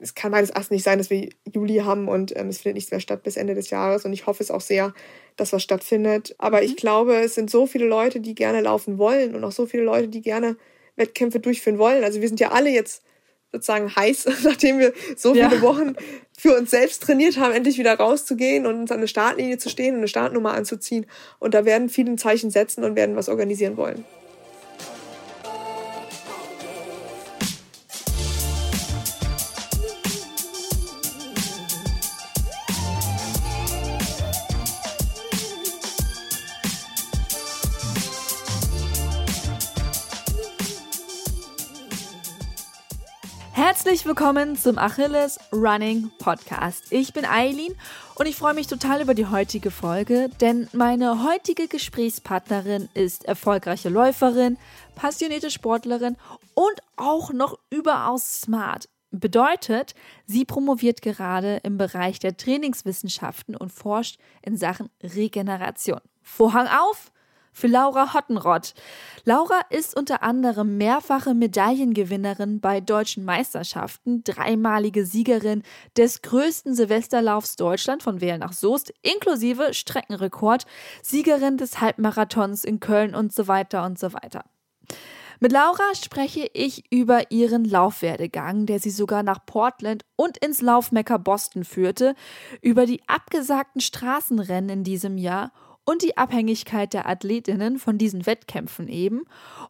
es kann meines Erachtens nicht sein, dass wir Juli haben und ähm, es findet nichts mehr statt bis Ende des Jahres. Und ich hoffe es auch sehr, dass was stattfindet. Aber mhm. ich glaube, es sind so viele Leute, die gerne laufen wollen und auch so viele Leute, die gerne Wettkämpfe durchführen wollen. Also wir sind ja alle jetzt sozusagen heiß, nachdem wir so viele ja. Wochen für uns selbst trainiert haben, endlich wieder rauszugehen und uns an der Startlinie zu stehen und eine Startnummer anzuziehen. Und da werden viele ein Zeichen setzen und werden was organisieren wollen. Herzlich willkommen zum Achilles Running Podcast. Ich bin Eileen und ich freue mich total über die heutige Folge, denn meine heutige Gesprächspartnerin ist erfolgreiche Läuferin, passionierte Sportlerin und auch noch überaus smart. Bedeutet, sie promoviert gerade im Bereich der Trainingswissenschaften und forscht in Sachen Regeneration. Vorhang auf! Für Laura Hottenrott. Laura ist unter anderem mehrfache Medaillengewinnerin bei deutschen Meisterschaften, dreimalige Siegerin des größten Silvesterlaufs Deutschland von Wehl nach Soest, inklusive Streckenrekord, Siegerin des Halbmarathons in Köln und so weiter und so weiter. Mit Laura spreche ich über ihren Laufwerdegang, der sie sogar nach Portland und ins Laufmecker Boston führte, über die abgesagten Straßenrennen in diesem Jahr und die Abhängigkeit der Athletinnen von diesen Wettkämpfen eben.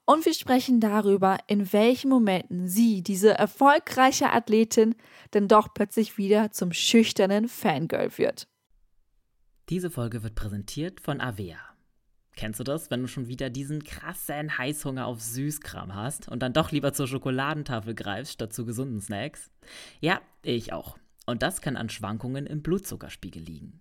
Und wir sprechen darüber, in welchen Momenten sie, diese erfolgreiche Athletin, denn doch plötzlich wieder zum schüchternen Fangirl wird. Diese Folge wird präsentiert von Avea. Kennst du das, wenn du schon wieder diesen krassen Heißhunger auf Süßkram hast und dann doch lieber zur Schokoladentafel greifst statt zu gesunden Snacks? Ja, ich auch. Und das kann an Schwankungen im Blutzuckerspiegel liegen.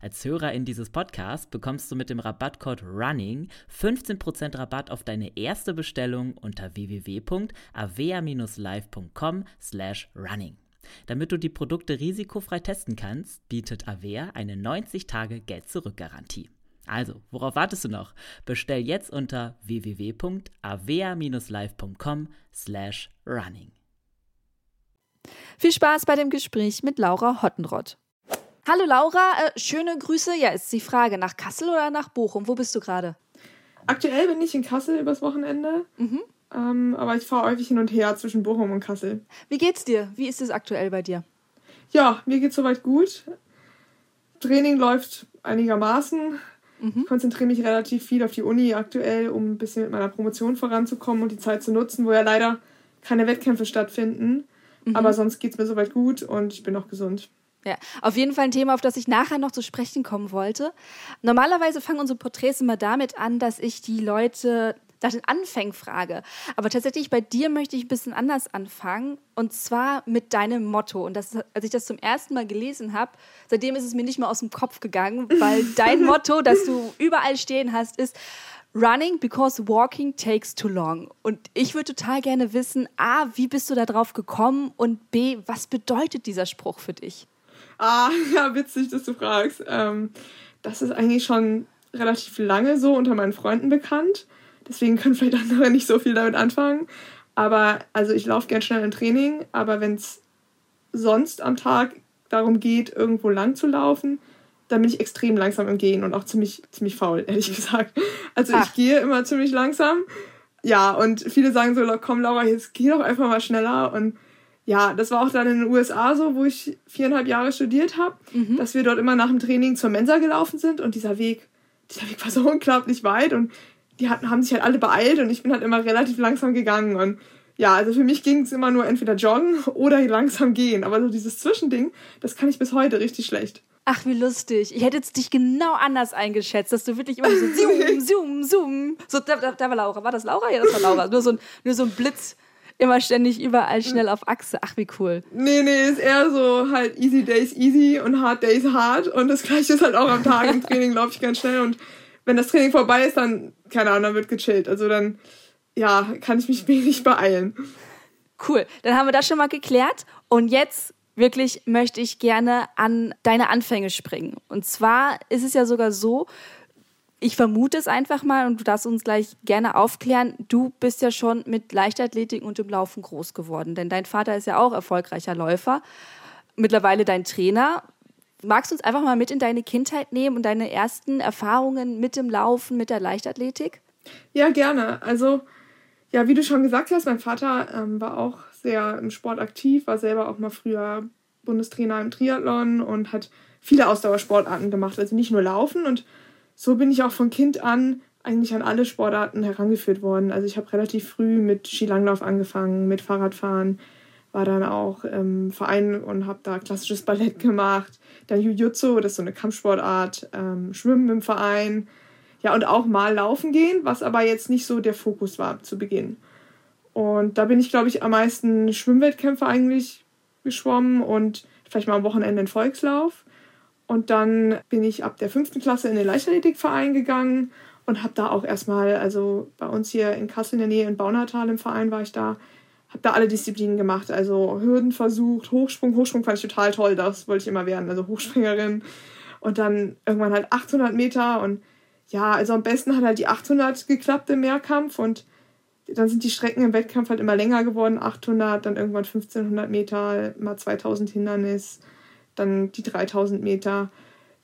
Als Hörerin dieses Podcasts bekommst du mit dem Rabattcode RUNNING 15% Rabatt auf deine erste Bestellung unter www.avea-live.com slash running. Damit du die Produkte risikofrei testen kannst, bietet Avea eine 90-Tage-Geld-Zurück-Garantie. Also, worauf wartest du noch? Bestell jetzt unter www.avea-live.com slash running. Viel Spaß bei dem Gespräch mit Laura Hottenrott. Hallo Laura, äh, schöne Grüße. Ja, ist die Frage, nach Kassel oder nach Bochum? Wo bist du gerade? Aktuell bin ich in Kassel übers Wochenende. Mhm. Ähm, aber ich fahre häufig hin und her zwischen Bochum und Kassel. Wie geht's dir? Wie ist es aktuell bei dir? Ja, mir geht's soweit gut. Training läuft einigermaßen. Mhm. Ich konzentriere mich relativ viel auf die Uni aktuell, um ein bisschen mit meiner Promotion voranzukommen und die Zeit zu nutzen, wo ja leider keine Wettkämpfe stattfinden. Mhm. Aber sonst geht's mir soweit gut und ich bin auch gesund. Ja, auf jeden Fall ein Thema, auf das ich nachher noch zu sprechen kommen wollte. Normalerweise fangen unsere Porträts immer damit an, dass ich die Leute nach den Anfängen frage. Aber tatsächlich bei dir möchte ich ein bisschen anders anfangen. Und zwar mit deinem Motto. Und das, als ich das zum ersten Mal gelesen habe, seitdem ist es mir nicht mehr aus dem Kopf gegangen, weil dein Motto, das du überall stehen hast, ist Running because walking takes too long. Und ich würde total gerne wissen, A, wie bist du da drauf gekommen? Und B, was bedeutet dieser Spruch für dich? Ah, ja, witzig, dass du fragst. Ähm, das ist eigentlich schon relativ lange so unter meinen Freunden bekannt. Deswegen können vielleicht andere nicht so viel damit anfangen. Aber also ich laufe gern schnell im Training, aber wenn es sonst am Tag darum geht, irgendwo lang zu laufen, dann bin ich extrem langsam im Gehen und auch ziemlich, ziemlich faul, ehrlich gesagt. Also Ach. ich gehe immer ziemlich langsam. Ja, und viele sagen so, komm Laura, jetzt geh doch einfach mal schneller. Und ja, das war auch dann in den USA so, wo ich viereinhalb Jahre studiert habe, mhm. dass wir dort immer nach dem Training zur Mensa gelaufen sind und dieser Weg, dieser Weg war so unglaublich weit und die hatten, haben sich halt alle beeilt und ich bin halt immer relativ langsam gegangen und ja, also für mich ging es immer nur entweder joggen oder langsam gehen. Aber so dieses Zwischending, das kann ich bis heute richtig schlecht. Ach, wie lustig. Ich hätte jetzt dich genau anders eingeschätzt, dass du wirklich immer so zoom, zoom, zoom. So, da, da, da war Laura. War das Laura? Ja, das war Laura. Nur so ein, nur so ein Blitz immer ständig überall schnell auf Achse. Ach, wie cool. Nee, nee, ist eher so halt easy days easy und hard days hard. Und das gleiche ist halt auch am Tag im Training, laufe ich ganz schnell. Und wenn das Training vorbei ist, dann, keine Ahnung, dann wird gechillt. Also dann, ja, kann ich mich wenig beeilen. Cool, dann haben wir das schon mal geklärt. Und jetzt wirklich möchte ich gerne an deine Anfänge springen. Und zwar ist es ja sogar so, ich vermute es einfach mal und du darfst uns gleich gerne aufklären. Du bist ja schon mit Leichtathletik und dem Laufen groß geworden, denn dein Vater ist ja auch erfolgreicher Läufer, mittlerweile dein Trainer. Magst du uns einfach mal mit in deine Kindheit nehmen und deine ersten Erfahrungen mit dem Laufen, mit der Leichtathletik? Ja, gerne. Also, ja, wie du schon gesagt hast, mein Vater ähm, war auch sehr im Sport aktiv, war selber auch mal früher Bundestrainer im Triathlon und hat viele Ausdauersportarten gemacht, also nicht nur Laufen und so bin ich auch von Kind an eigentlich an alle Sportarten herangeführt worden. Also ich habe relativ früh mit Skilanglauf angefangen, mit Fahrradfahren, war dann auch im Verein und habe da klassisches Ballett gemacht, dann Jiu-Jitsu, das ist so eine Kampfsportart, ähm, Schwimmen im Verein, ja und auch mal laufen gehen, was aber jetzt nicht so der Fokus war zu Beginn. Und da bin ich, glaube ich, am meisten Schwimmwettkämpfe eigentlich geschwommen und vielleicht mal am Wochenende einen Volkslauf. Und dann bin ich ab der fünften Klasse in den Leichtathletikverein gegangen und habe da auch erstmal, also bei uns hier in Kassel in der Nähe in Baunatal im Verein war ich da, habe da alle Disziplinen gemacht. Also Hürden versucht, Hochsprung, Hochsprung fand ich total toll, das wollte ich immer werden, also Hochspringerin. Und dann irgendwann halt 800 Meter und ja, also am besten hat halt die 800 geklappt im Mehrkampf und dann sind die Strecken im Wettkampf halt immer länger geworden, 800, dann irgendwann 1500 Meter, mal 2000 Hindernis dann die 3000 Meter.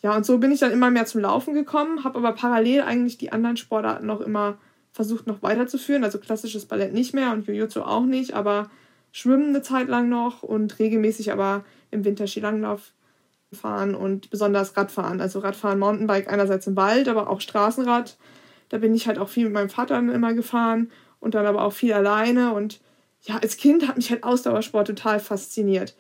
Ja, und so bin ich dann immer mehr zum Laufen gekommen, habe aber parallel eigentlich die anderen Sportarten noch immer versucht noch weiterzuführen. Also klassisches Ballett nicht mehr und Jiu-Jitsu auch nicht, aber Schwimmen eine Zeit lang noch und regelmäßig aber im Winter Skilanglauf fahren und besonders Radfahren. Also Radfahren, Mountainbike einerseits im Wald, aber auch Straßenrad. Da bin ich halt auch viel mit meinem Vater immer gefahren und dann aber auch viel alleine. Und ja, als Kind hat mich halt Ausdauersport total fasziniert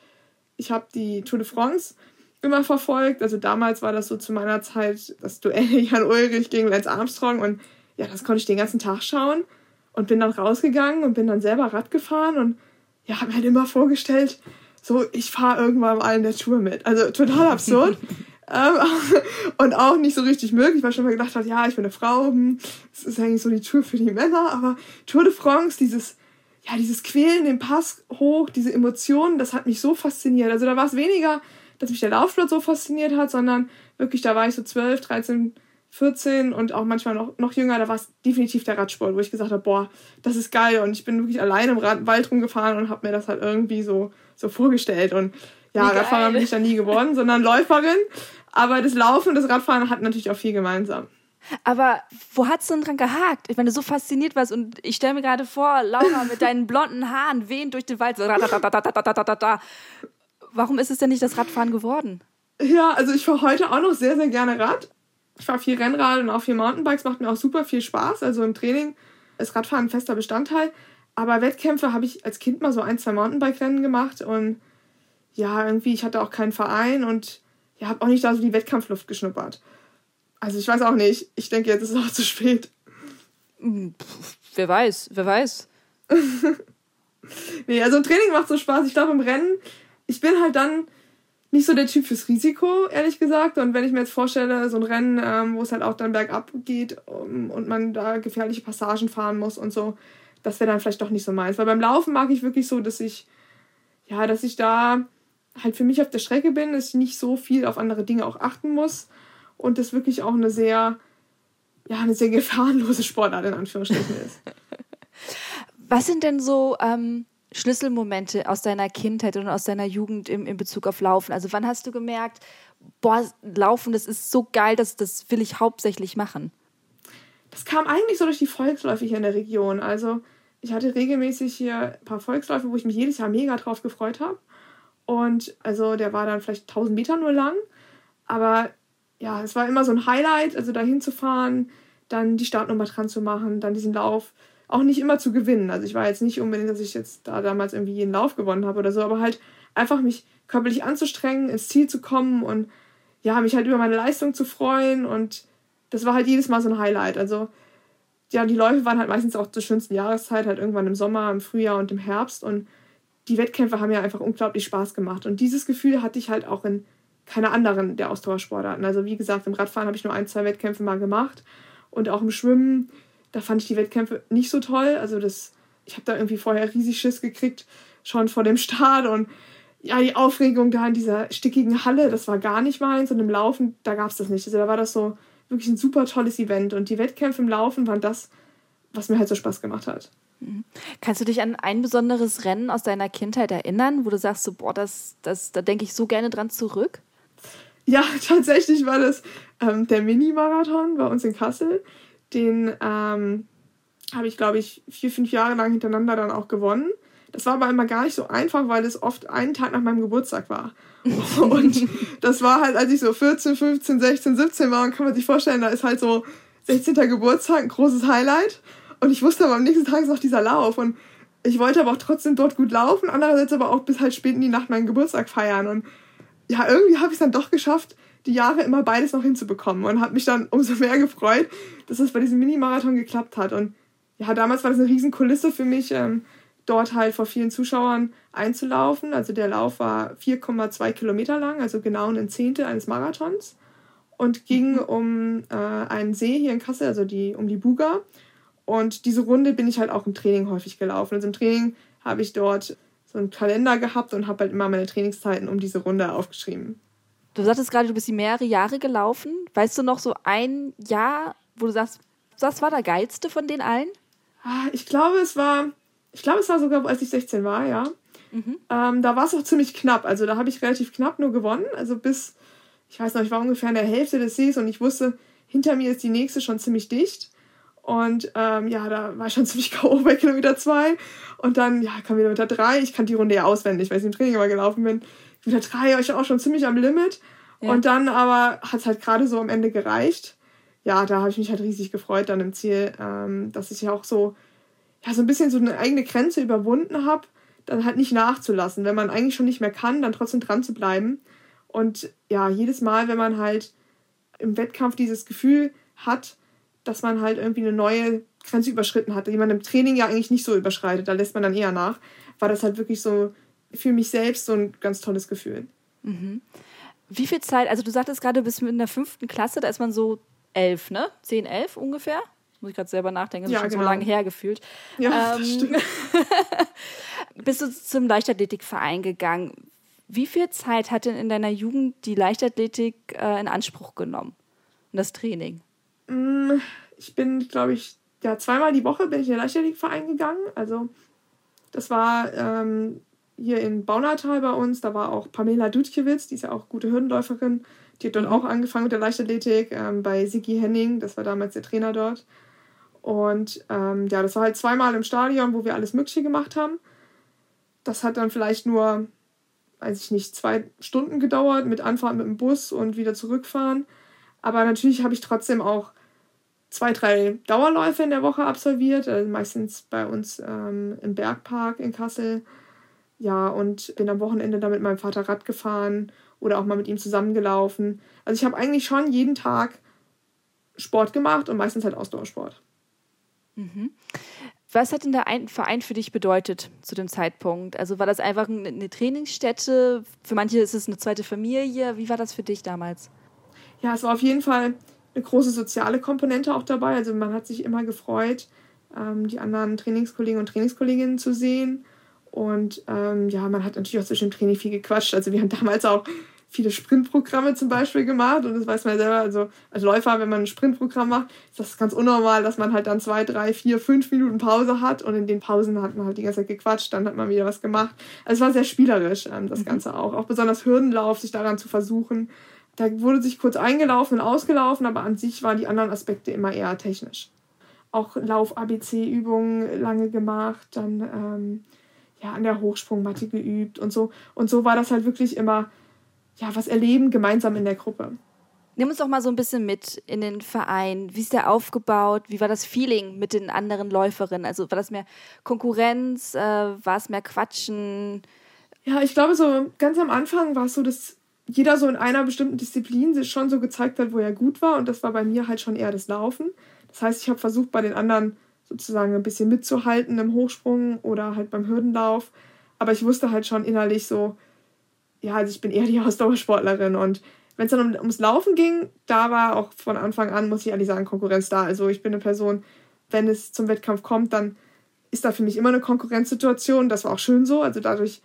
ich habe die Tour de France immer verfolgt. Also damals war das so zu meiner Zeit das Duell Jan Ulrich gegen Lance Armstrong und ja, das konnte ich den ganzen Tag schauen und bin dann rausgegangen und bin dann selber Rad gefahren und ja, habe mir halt immer vorgestellt, so ich fahre irgendwann mal in der Tour mit. Also total absurd. ähm, und auch nicht so richtig möglich, weil ich schon mal gedacht habe, ja, ich bin eine Frau, hm, das ist eigentlich so die Tour für die Männer, aber Tour de France, dieses ja, dieses Quälen, den Pass hoch, diese Emotionen, das hat mich so fasziniert. Also da war es weniger, dass mich der Laufsport so fasziniert hat, sondern wirklich, da war ich so 12, 13, 14 und auch manchmal noch, noch jünger, da war es definitiv der Radsport, wo ich gesagt habe, boah, das ist geil. Und ich bin wirklich alleine im Rad Wald rumgefahren und habe mir das halt irgendwie so, so vorgestellt. Und ja, Radfahrer bin ich dann nie geworden, sondern Läuferin. Aber das Laufen und das Radfahren hat natürlich auch viel gemeinsam. Aber wo hat es denn dran gehakt? Ich meine, du so fasziniert warst und ich stelle mir gerade vor, Laura mit deinen blonden Haaren wehen durch den Wald. So Warum ist es denn nicht das Radfahren geworden? Ja, also ich fahre heute auch noch sehr, sehr gerne Rad. Ich fahre viel Rennrad und auch viel Mountainbikes, macht mir auch super viel Spaß. Also im Training ist Radfahren ein fester Bestandteil. Aber Wettkämpfe habe ich als Kind mal so ein, zwei Mountainbike-Rennen gemacht und ja, irgendwie, ich hatte auch keinen Verein und ja, habe auch nicht da so die Wettkampfluft geschnuppert. Also ich weiß auch nicht. Ich denke, jetzt ist es auch zu spät. Hm, wer weiß, wer weiß. nee, also Training macht so Spaß. Ich glaube, im Rennen, ich bin halt dann nicht so der Typ fürs Risiko, ehrlich gesagt. Und wenn ich mir jetzt vorstelle, so ein Rennen, ähm, wo es halt auch dann bergab geht um, und man da gefährliche Passagen fahren muss und so, das wäre dann vielleicht doch nicht so meins. Weil beim Laufen mag ich wirklich so, dass ich, ja, dass ich da halt für mich auf der Strecke bin, dass ich nicht so viel auf andere Dinge auch achten muss und das wirklich auch eine sehr, ja, eine sehr gefahrenlose Sportart in Anführungsstrichen ist. Was sind denn so ähm, Schlüsselmomente aus deiner Kindheit und aus deiner Jugend im, in Bezug auf Laufen? Also wann hast du gemerkt, boah, Laufen, das ist so geil, das, das will ich hauptsächlich machen? Das kam eigentlich so durch die Volksläufe hier in der Region. Also ich hatte regelmäßig hier ein paar Volksläufe, wo ich mich jedes Jahr mega drauf gefreut habe. Und also der war dann vielleicht 1000 Meter nur lang. Aber ja, es war immer so ein Highlight, also da hinzufahren, dann die Startnummer dran zu machen, dann diesen Lauf auch nicht immer zu gewinnen. Also ich war jetzt nicht unbedingt, dass ich jetzt da damals irgendwie jeden Lauf gewonnen habe oder so, aber halt einfach mich körperlich anzustrengen, ins Ziel zu kommen und ja, mich halt über meine Leistung zu freuen und das war halt jedes Mal so ein Highlight. Also ja, die Läufe waren halt meistens auch zur schönsten Jahreszeit, halt irgendwann im Sommer, im Frühjahr und im Herbst und die Wettkämpfe haben ja einfach unglaublich Spaß gemacht und dieses Gefühl hatte ich halt auch in keiner anderen der Ausdauersportarten. Also wie gesagt, im Radfahren habe ich nur ein, zwei Wettkämpfe mal gemacht und auch im Schwimmen, da fand ich die Wettkämpfe nicht so toll. Also das, ich habe da irgendwie vorher riesig Schiss gekriegt, schon vor dem Start und ja, die Aufregung da in dieser stickigen Halle, das war gar nicht meins und im Laufen, da gab es das nicht. Also da war das so wirklich ein super tolles Event und die Wettkämpfe im Laufen waren das, was mir halt so Spaß gemacht hat. Mhm. Kannst du dich an ein besonderes Rennen aus deiner Kindheit erinnern, wo du sagst, so, boah, das, das, da denke ich so gerne dran zurück? Ja, tatsächlich war das ähm, der Mini-Marathon bei uns in Kassel. Den ähm, habe ich, glaube ich, vier, fünf Jahre lang hintereinander dann auch gewonnen. Das war aber immer gar nicht so einfach, weil es oft einen Tag nach meinem Geburtstag war. Und das war halt, als ich so 14, 15, 16, 17 war, und kann man sich vorstellen, da ist halt so 16. Geburtstag ein großes Highlight. Und ich wusste aber am nächsten Tag ist noch dieser Lauf. Und ich wollte aber auch trotzdem dort gut laufen, andererseits aber auch bis halt spät in die Nacht meinen Geburtstag feiern. Und ja, irgendwie habe ich es dann doch geschafft, die Jahre immer beides noch hinzubekommen und habe mich dann umso mehr gefreut, dass das bei diesem Mini-Marathon geklappt hat. Und ja, damals war das eine riesen Kulisse für mich, ähm, dort halt vor vielen Zuschauern einzulaufen. Also der Lauf war 4,2 Kilometer lang, also genau ein Zehntel eines Marathons und ging mhm. um äh, einen See hier in Kassel, also die, um die Buga. Und diese Runde bin ich halt auch im Training häufig gelaufen. Also im Training habe ich dort so einen Kalender gehabt und habe halt immer meine Trainingszeiten um diese Runde aufgeschrieben. Du sagtest gerade, du bist die mehrere Jahre gelaufen. Weißt du noch so ein Jahr, wo du sagst, das war der geilste von den allen? Ah, ich glaube, es war, ich glaube, es war sogar, als ich 16 war, ja. Mhm. Ähm, da war es auch ziemlich knapp. Also da habe ich relativ knapp nur gewonnen. Also bis, ich weiß noch, ich war ungefähr in der Hälfte des Sees und ich wusste, hinter mir ist die nächste schon ziemlich dicht. Und ähm, ja, da war ich schon ziemlich K.O. bei Kilometer 2. Und dann, ja, kam Kilometer 3. Ich kannte die Runde ja auswendig, weil ich im Training immer gelaufen bin. Kilometer 3 war ich auch schon ziemlich am Limit. Ja. Und dann aber hat es halt gerade so am Ende gereicht. Ja, da habe ich mich halt riesig gefreut dann im Ziel, ähm, dass ich ja auch so, ja, so ein bisschen so eine eigene Grenze überwunden habe, dann halt nicht nachzulassen. Wenn man eigentlich schon nicht mehr kann, dann trotzdem dran zu bleiben. Und ja, jedes Mal, wenn man halt im Wettkampf dieses Gefühl hat, dass man halt irgendwie eine neue Grenze überschritten hatte, die man im Training ja eigentlich nicht so überschreitet, da lässt man dann eher nach, war das halt wirklich so für mich selbst so ein ganz tolles Gefühl. Mhm. Wie viel Zeit, also du sagtest gerade, du bist in der fünften Klasse, da ist man so elf, ne? Zehn, elf ungefähr? Muss ich gerade selber nachdenken, das ist ja, schon genau. so lange her gefühlt. Ja, ähm, stimmt. bist du zum Leichtathletikverein gegangen. Wie viel Zeit hat denn in deiner Jugend die Leichtathletik äh, in Anspruch genommen? Und das Training? Mm, ich bin, glaube ich, ja, zweimal die Woche bin ich in den Leichtathletikverein gegangen. Also das war ähm, hier in Baunatal bei uns. Da war auch Pamela Dudkiewicz, die ist ja auch gute Hürdenläuferin. Die hat dort mhm. auch angefangen mit der Leichtathletik ähm, bei Sigi Henning. Das war damals der Trainer dort. Und ähm, ja, das war halt zweimal im Stadion, wo wir alles Mögliche gemacht haben. Das hat dann vielleicht nur, weiß ich nicht, zwei Stunden gedauert mit Anfahrt mit dem Bus und wieder zurückfahren. Aber natürlich habe ich trotzdem auch zwei, drei Dauerläufe in der Woche absolviert, also meistens bei uns ähm, im Bergpark in Kassel. Ja, und bin am Wochenende dann mit meinem Vater Rad gefahren oder auch mal mit ihm zusammengelaufen. Also ich habe eigentlich schon jeden Tag Sport gemacht und meistens halt Ausdauersport. Mhm. Was hat denn der Verein für dich bedeutet zu dem Zeitpunkt? Also war das einfach eine Trainingsstätte? Für manche ist es eine zweite Familie. Wie war das für dich damals? Ja, es war auf jeden Fall eine große soziale Komponente auch dabei. Also man hat sich immer gefreut, ähm, die anderen Trainingskollegen und Trainingskolleginnen zu sehen. Und ähm, ja, man hat natürlich auch zwischen dem Training viel gequatscht. Also wir haben damals auch viele Sprintprogramme zum Beispiel gemacht. Und das weiß man selber, also als Läufer, wenn man ein Sprintprogramm macht, ist das ganz unnormal, dass man halt dann zwei, drei, vier, fünf Minuten Pause hat. Und in den Pausen hat man halt die ganze Zeit gequatscht, dann hat man wieder was gemacht. Also es war sehr spielerisch, ähm, das mhm. Ganze auch. Auch besonders Hürdenlauf, sich daran zu versuchen da wurde sich kurz eingelaufen und ausgelaufen, aber an sich waren die anderen Aspekte immer eher technisch. Auch Lauf-ABC-Übungen lange gemacht, dann ähm, ja, an der Hochsprungmatte geübt und so. Und so war das halt wirklich immer, ja, was erleben gemeinsam in der Gruppe. Nimm uns doch mal so ein bisschen mit in den Verein. Wie ist der aufgebaut? Wie war das Feeling mit den anderen Läuferinnen? Also war das mehr Konkurrenz? Äh, war es mehr Quatschen? Ja, ich glaube, so ganz am Anfang war es so, dass jeder so in einer bestimmten Disziplin sich schon so gezeigt hat, wo er gut war. Und das war bei mir halt schon eher das Laufen. Das heißt, ich habe versucht, bei den anderen sozusagen ein bisschen mitzuhalten im Hochsprung oder halt beim Hürdenlauf. Aber ich wusste halt schon innerlich so, ja, also ich bin eher die Ausdauersportlerin und wenn es dann um, ums Laufen ging, da war auch von Anfang an, muss ich ehrlich sagen, Konkurrenz da. Also ich bin eine Person, wenn es zum Wettkampf kommt, dann ist da für mich immer eine Konkurrenzsituation. Das war auch schön so. Also dadurch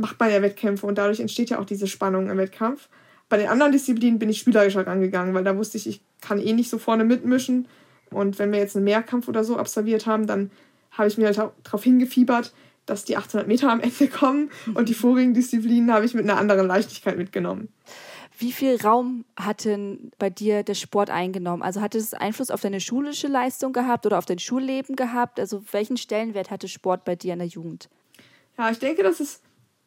macht man ja Wettkämpfe und dadurch entsteht ja auch diese Spannung im Wettkampf. Bei den anderen Disziplinen bin ich spielerischer rangegangen, weil da wusste ich, ich kann eh nicht so vorne mitmischen. Und wenn wir jetzt einen Mehrkampf oder so absolviert haben, dann habe ich mir halt darauf hingefiebert, dass die 800 Meter am Ende kommen. Und die vorigen Disziplinen habe ich mit einer anderen Leichtigkeit mitgenommen. Wie viel Raum hat denn bei dir der Sport eingenommen? Also hat es Einfluss auf deine schulische Leistung gehabt oder auf dein Schulleben gehabt? Also welchen Stellenwert hatte Sport bei dir in der Jugend? Ja, ich denke, das ist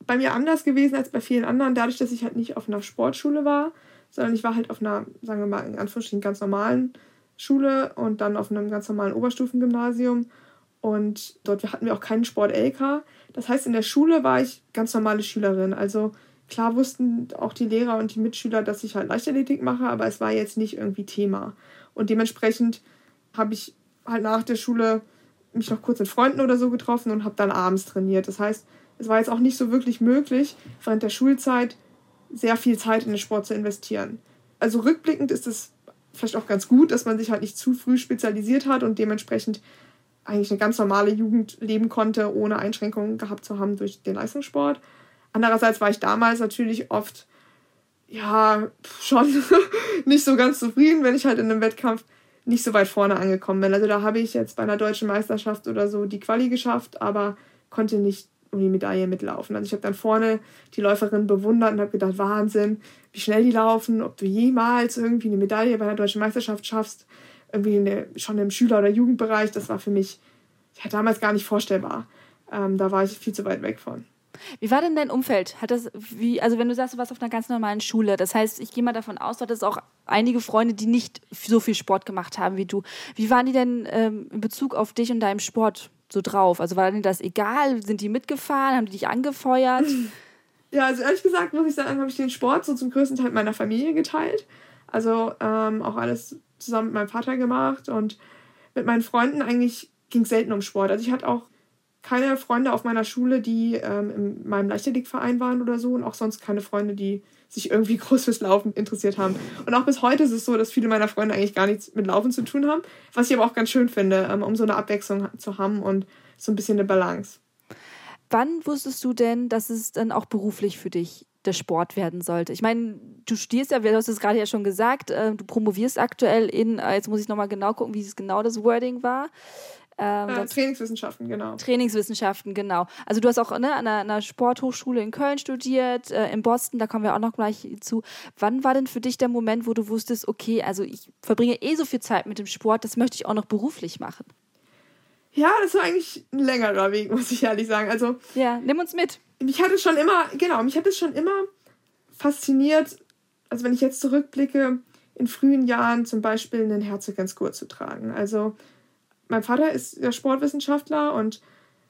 bei mir anders gewesen als bei vielen anderen, dadurch, dass ich halt nicht auf einer Sportschule war, sondern ich war halt auf einer, sagen wir mal, in Anführungsstrichen ganz normalen Schule und dann auf einem ganz normalen Oberstufengymnasium. Und dort hatten wir auch keinen Sport-LK. Das heißt, in der Schule war ich ganz normale Schülerin. Also Klar wussten auch die Lehrer und die Mitschüler, dass ich halt Leichtathletik mache, aber es war jetzt nicht irgendwie Thema. Und dementsprechend habe ich halt nach der Schule mich noch kurz mit Freunden oder so getroffen und habe dann abends trainiert. Das heißt, es war jetzt auch nicht so wirklich möglich, während der Schulzeit sehr viel Zeit in den Sport zu investieren. Also rückblickend ist es vielleicht auch ganz gut, dass man sich halt nicht zu früh spezialisiert hat und dementsprechend eigentlich eine ganz normale Jugend leben konnte, ohne Einschränkungen gehabt zu haben durch den Leistungssport. Andererseits war ich damals natürlich oft, ja, schon nicht so ganz zufrieden, wenn ich halt in einem Wettkampf nicht so weit vorne angekommen bin. Also da habe ich jetzt bei einer deutschen Meisterschaft oder so die Quali geschafft, aber konnte nicht um die Medaille mitlaufen. Also ich habe dann vorne die Läuferin bewundert und habe gedacht, Wahnsinn, wie schnell die laufen, ob du jemals irgendwie eine Medaille bei einer deutschen Meisterschaft schaffst, irgendwie eine, schon im Schüler- oder Jugendbereich, das war für mich ja, damals gar nicht vorstellbar. Ähm, da war ich viel zu weit weg von. Wie war denn dein Umfeld? Hat das, wie, also wenn du sagst, du warst auf einer ganz normalen Schule, das heißt, ich gehe mal davon aus, du hattest auch einige Freunde, die nicht so viel Sport gemacht haben wie du. Wie waren die denn ähm, in Bezug auf dich und deinem Sport so drauf? Also war denen das egal? Sind die mitgefahren? Haben die dich angefeuert? Ja, also ehrlich gesagt muss ich sagen, habe ich den Sport so zum größten Teil meiner Familie geteilt. Also ähm, auch alles zusammen mit meinem Vater gemacht und mit meinen Freunden eigentlich ging es selten um Sport. Also ich hatte auch keine Freunde auf meiner Schule, die ähm, in meinem Leichtathletikverein waren oder so und auch sonst keine Freunde, die sich irgendwie groß fürs Laufen interessiert haben. Und auch bis heute ist es so, dass viele meiner Freunde eigentlich gar nichts mit Laufen zu tun haben, was ich aber auch ganz schön finde, ähm, um so eine Abwechslung zu haben und so ein bisschen eine Balance. Wann wusstest du denn, dass es dann auch beruflich für dich der Sport werden sollte? Ich meine, du stehst ja, du hast es gerade ja schon gesagt, äh, du promovierst aktuell in, äh, jetzt muss ich nochmal genau gucken, wie es genau das Wording war. Ähm, äh, Trainingswissenschaften, genau. Trainingswissenschaften, genau. Also du hast auch ne, an, einer, Sporthochschule in Köln studiert, äh, in Boston, da kommen wir auch noch gleich zu. Wann war denn für dich der Moment, wo du wusstest, okay, also ich verbringe eh so viel Zeit mit dem Sport, das möchte ich auch noch beruflich machen? Ja, das war eigentlich ein längerer Weg, muss ich ehrlich sagen. Also, ja, nimm uns mit. Mich hat es schon immer, genau, mich hat es schon immer fasziniert, also wenn ich jetzt zurückblicke, in frühen Jahren zum Beispiel einen Herzogensgurt zu tragen. Also mein Vater ist ja Sportwissenschaftler und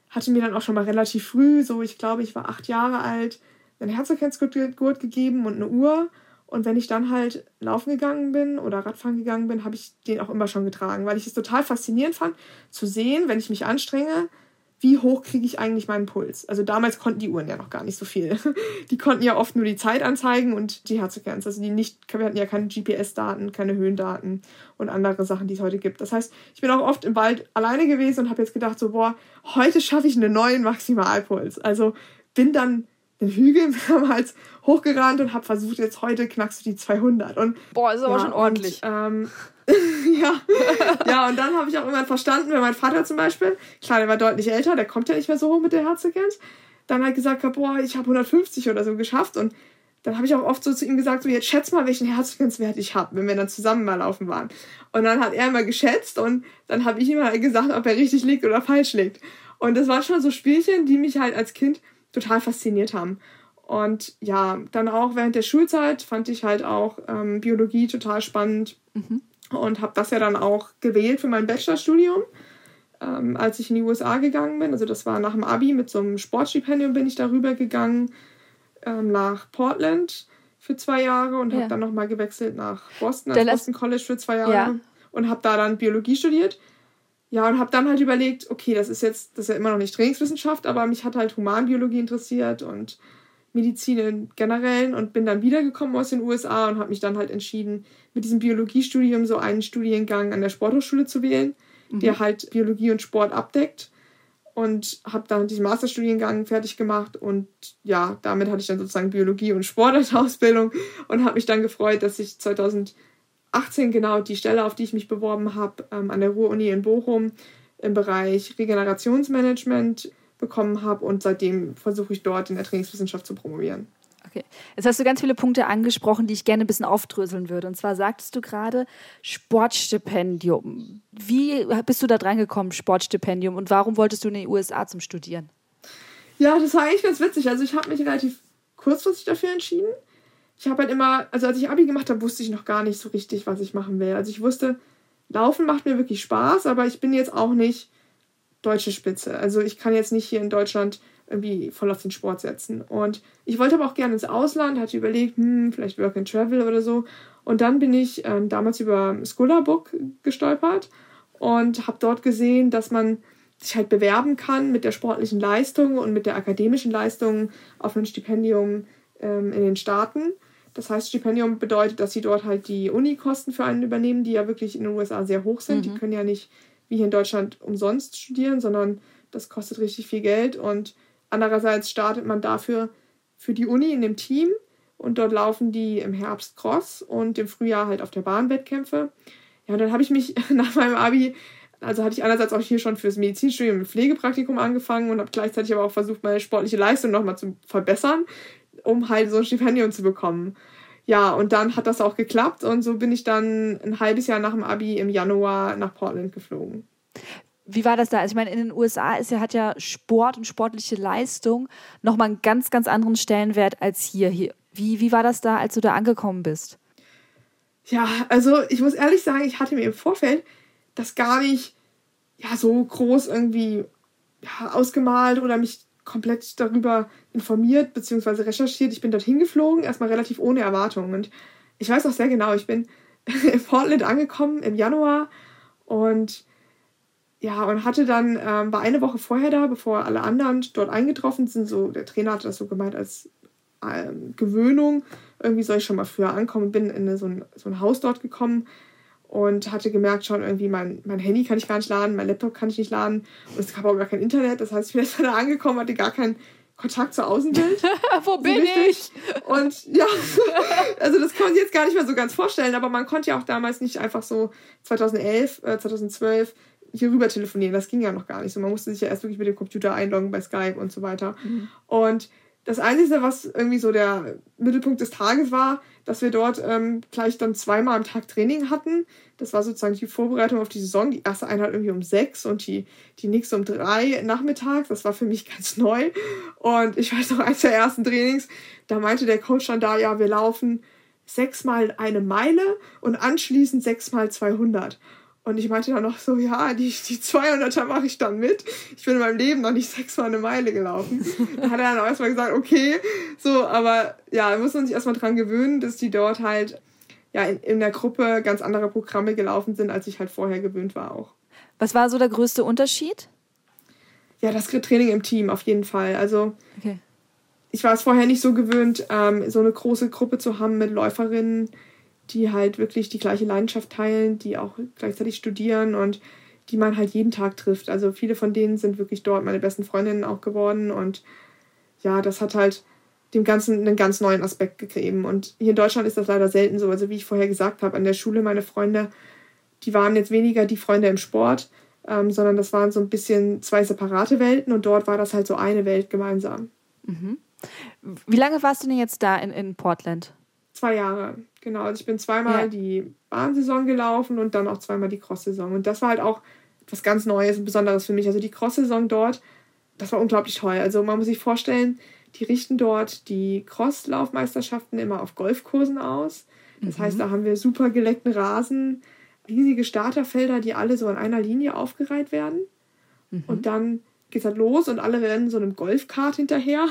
hatte mir dann auch schon mal relativ früh, so ich glaube, ich war acht Jahre alt, einen Herzogensgurt gegeben und eine Uhr. Und wenn ich dann halt laufen gegangen bin oder Radfahren gegangen bin, habe ich den auch immer schon getragen, weil ich es total faszinierend fand, zu sehen, wenn ich mich anstrenge, wie hoch kriege ich eigentlich meinen Puls? Also damals konnten die Uhren ja noch gar nicht so viel. Die konnten ja oft nur die Zeit anzeigen und die Herzfrequenz. Also die nicht, wir hatten ja keine GPS-Daten, keine Höhendaten und andere Sachen, die es heute gibt. Das heißt, ich bin auch oft im Wald alleine gewesen und habe jetzt gedacht, so, boah, heute schaffe ich einen neuen Maximalpuls. Also bin dann den Hügel mehrmals hochgerannt und habe versucht, jetzt heute knackst du die 200. Und, boah, ist aber ja, schon ordentlich. Und, ähm, ja. ja, und dann habe ich auch irgendwann verstanden, wenn mein Vater zum Beispiel, klar, der war deutlich älter, der kommt ja nicht mehr so hoch mit der Herzfrequenz, dann halt gesagt hat, boah, ich habe 150 oder so geschafft und dann habe ich auch oft so zu ihm gesagt, so jetzt schätz mal, welchen Herzfrequenzwert ich habe, wenn wir dann zusammen mal laufen waren. Und dann hat er immer geschätzt und dann habe ich ihm halt gesagt, ob er richtig liegt oder falsch liegt. Und das waren schon so Spielchen, die mich halt als Kind total fasziniert haben. Und ja, dann auch während der Schulzeit fand ich halt auch ähm, Biologie total spannend mhm. Und habe das ja dann auch gewählt für mein Bachelorstudium, ähm, als ich in die USA gegangen bin. Also das war nach dem Abi mit so einem Sportstipendium bin ich darüber gegangen ähm, nach Portland für zwei Jahre und ja. habe dann nochmal gewechselt nach Boston, als Boston College für zwei Jahre ja. und habe da dann Biologie studiert. Ja, und habe dann halt überlegt, okay, das ist jetzt, das ist ja immer noch nicht Trainingswissenschaft, aber mich hat halt Humanbiologie interessiert und Medizin im Generellen und bin dann wiedergekommen aus den USA und habe mich dann halt entschieden, mit diesem Biologiestudium so einen Studiengang an der Sporthochschule zu wählen, mhm. der halt Biologie und Sport abdeckt. Und habe dann diesen Masterstudiengang fertig gemacht und ja, damit hatte ich dann sozusagen Biologie und Sport als Ausbildung und habe mich dann gefreut, dass ich 2018 genau die Stelle, auf die ich mich beworben habe, ähm, an der Ruhr-Uni in Bochum im Bereich Regenerationsmanagement bekommen habe und seitdem versuche ich dort in der Trainingswissenschaft zu promovieren. Okay. Jetzt hast du ganz viele Punkte angesprochen, die ich gerne ein bisschen aufdröseln würde. Und zwar sagtest du gerade Sportstipendium. Wie bist du da dran gekommen, Sportstipendium? Und warum wolltest du in den USA zum Studieren? Ja, das war eigentlich ganz witzig. Also ich habe mich relativ kurzfristig dafür entschieden. Ich habe halt immer, also als ich Abi gemacht habe, wusste ich noch gar nicht so richtig, was ich machen will. Also ich wusste, Laufen macht mir wirklich Spaß, aber ich bin jetzt auch nicht deutsche Spitze. Also ich kann jetzt nicht hier in Deutschland irgendwie voll auf den Sport setzen. Und ich wollte aber auch gerne ins Ausland, hatte überlegt, hm, vielleicht Work and Travel oder so. Und dann bin ich ähm, damals über Scholarbook gestolpert und habe dort gesehen, dass man sich halt bewerben kann mit der sportlichen Leistung und mit der akademischen Leistung auf ein Stipendium ähm, in den Staaten. Das heißt, Stipendium bedeutet, dass sie dort halt die Unikosten für einen übernehmen, die ja wirklich in den USA sehr hoch sind. Mhm. Die können ja nicht wie hier in Deutschland umsonst studieren, sondern das kostet richtig viel Geld. Und andererseits startet man dafür für die Uni in dem Team und dort laufen die im Herbst Cross und im Frühjahr halt auf der Bahn Wettkämpfe. Ja, und dann habe ich mich nach meinem Abi, also hatte ich einerseits auch hier schon fürs Medizinstudium ein Pflegepraktikum angefangen und habe gleichzeitig aber auch versucht, meine sportliche Leistung nochmal zu verbessern, um halt so ein Stipendium zu bekommen ja, und dann hat das auch geklappt und so bin ich dann ein halbes Jahr nach dem Abi im Januar nach Portland geflogen. Wie war das da? Also ich meine, in den USA ist ja, hat ja Sport und sportliche Leistung nochmal einen ganz, ganz anderen Stellenwert als hier. hier. Wie, wie war das da, als du da angekommen bist? Ja, also ich muss ehrlich sagen, ich hatte mir im Vorfeld das gar nicht ja, so groß irgendwie ja, ausgemalt oder mich komplett darüber informiert bzw. recherchiert. Ich bin dorthin geflogen, erstmal relativ ohne Erwartungen. Und ich weiß auch sehr genau, ich bin in Portland angekommen im Januar und ja, und hatte dann, ähm, war eine Woche vorher da, bevor alle anderen dort eingetroffen sind. So, der Trainer hatte das so gemeint als ähm, Gewöhnung. Irgendwie soll ich schon mal früher ankommen. Bin in so ein, so ein Haus dort gekommen und hatte gemerkt schon irgendwie, mein, mein Handy kann ich gar nicht laden, mein Laptop kann ich nicht laden und es gab auch gar kein Internet. Das heißt, ich bin jetzt da angekommen, hatte gar keinen Kontakt zur Außenwelt. Wo bin ich? Und ja, also das kann man sich jetzt gar nicht mehr so ganz vorstellen, aber man konnte ja auch damals nicht einfach so 2011, äh, 2012 hier rüber telefonieren. Das ging ja noch gar nicht so. Man musste sich ja erst wirklich mit dem Computer einloggen bei Skype und so weiter. Mhm. Und das Einzige, was irgendwie so der Mittelpunkt des Tages war, dass wir dort ähm, gleich dann zweimal am Tag Training hatten. Das war sozusagen die Vorbereitung auf die Saison. Die erste Einheit irgendwie um sechs und die, die nächste um drei nachmittags. Das war für mich ganz neu. Und ich weiß noch, eins der ersten Trainings, da meinte der Coach dann da, ja, wir laufen sechsmal eine Meile und anschließend sechsmal 200. Und ich meinte dann noch so, ja, die, die 200er mache ich dann mit. Ich bin in meinem Leben noch nicht sechsmal eine Meile gelaufen. Da hat er dann auch erstmal gesagt, okay, so, aber ja, da muss man sich erstmal dran gewöhnen, dass die dort halt ja in, in der Gruppe ganz andere Programme gelaufen sind, als ich halt vorher gewöhnt war auch. Was war so der größte Unterschied? Ja, das Training im Team auf jeden Fall. Also okay. ich war es vorher nicht so gewöhnt, ähm, so eine große Gruppe zu haben mit Läuferinnen, die halt wirklich die gleiche Leidenschaft teilen, die auch gleichzeitig studieren und die man halt jeden Tag trifft. Also viele von denen sind wirklich dort meine besten Freundinnen auch geworden und ja, das hat halt dem Ganzen einen ganz neuen Aspekt gegeben. Und hier in Deutschland ist das leider selten so. Also wie ich vorher gesagt habe, an der Schule meine Freunde, die waren jetzt weniger die Freunde im Sport, ähm, sondern das waren so ein bisschen zwei separate Welten und dort war das halt so eine Welt gemeinsam. Mhm. Wie lange warst du denn jetzt da in, in Portland? Zwei Jahre. Genau, also ich bin zweimal ja. die Bahnsaison gelaufen und dann auch zweimal die Cross-Saison. Und das war halt auch etwas ganz Neues und Besonderes für mich. Also die Cross-Saison dort, das war unglaublich toll. Also man muss sich vorstellen, die richten dort die Crosslaufmeisterschaften immer auf Golfkursen aus. Das mhm. heißt, da haben wir super geleckten Rasen, riesige Starterfelder, die alle so in einer Linie aufgereiht werden. Mhm. Und dann geht es halt los und alle rennen so einem Golfkart hinterher.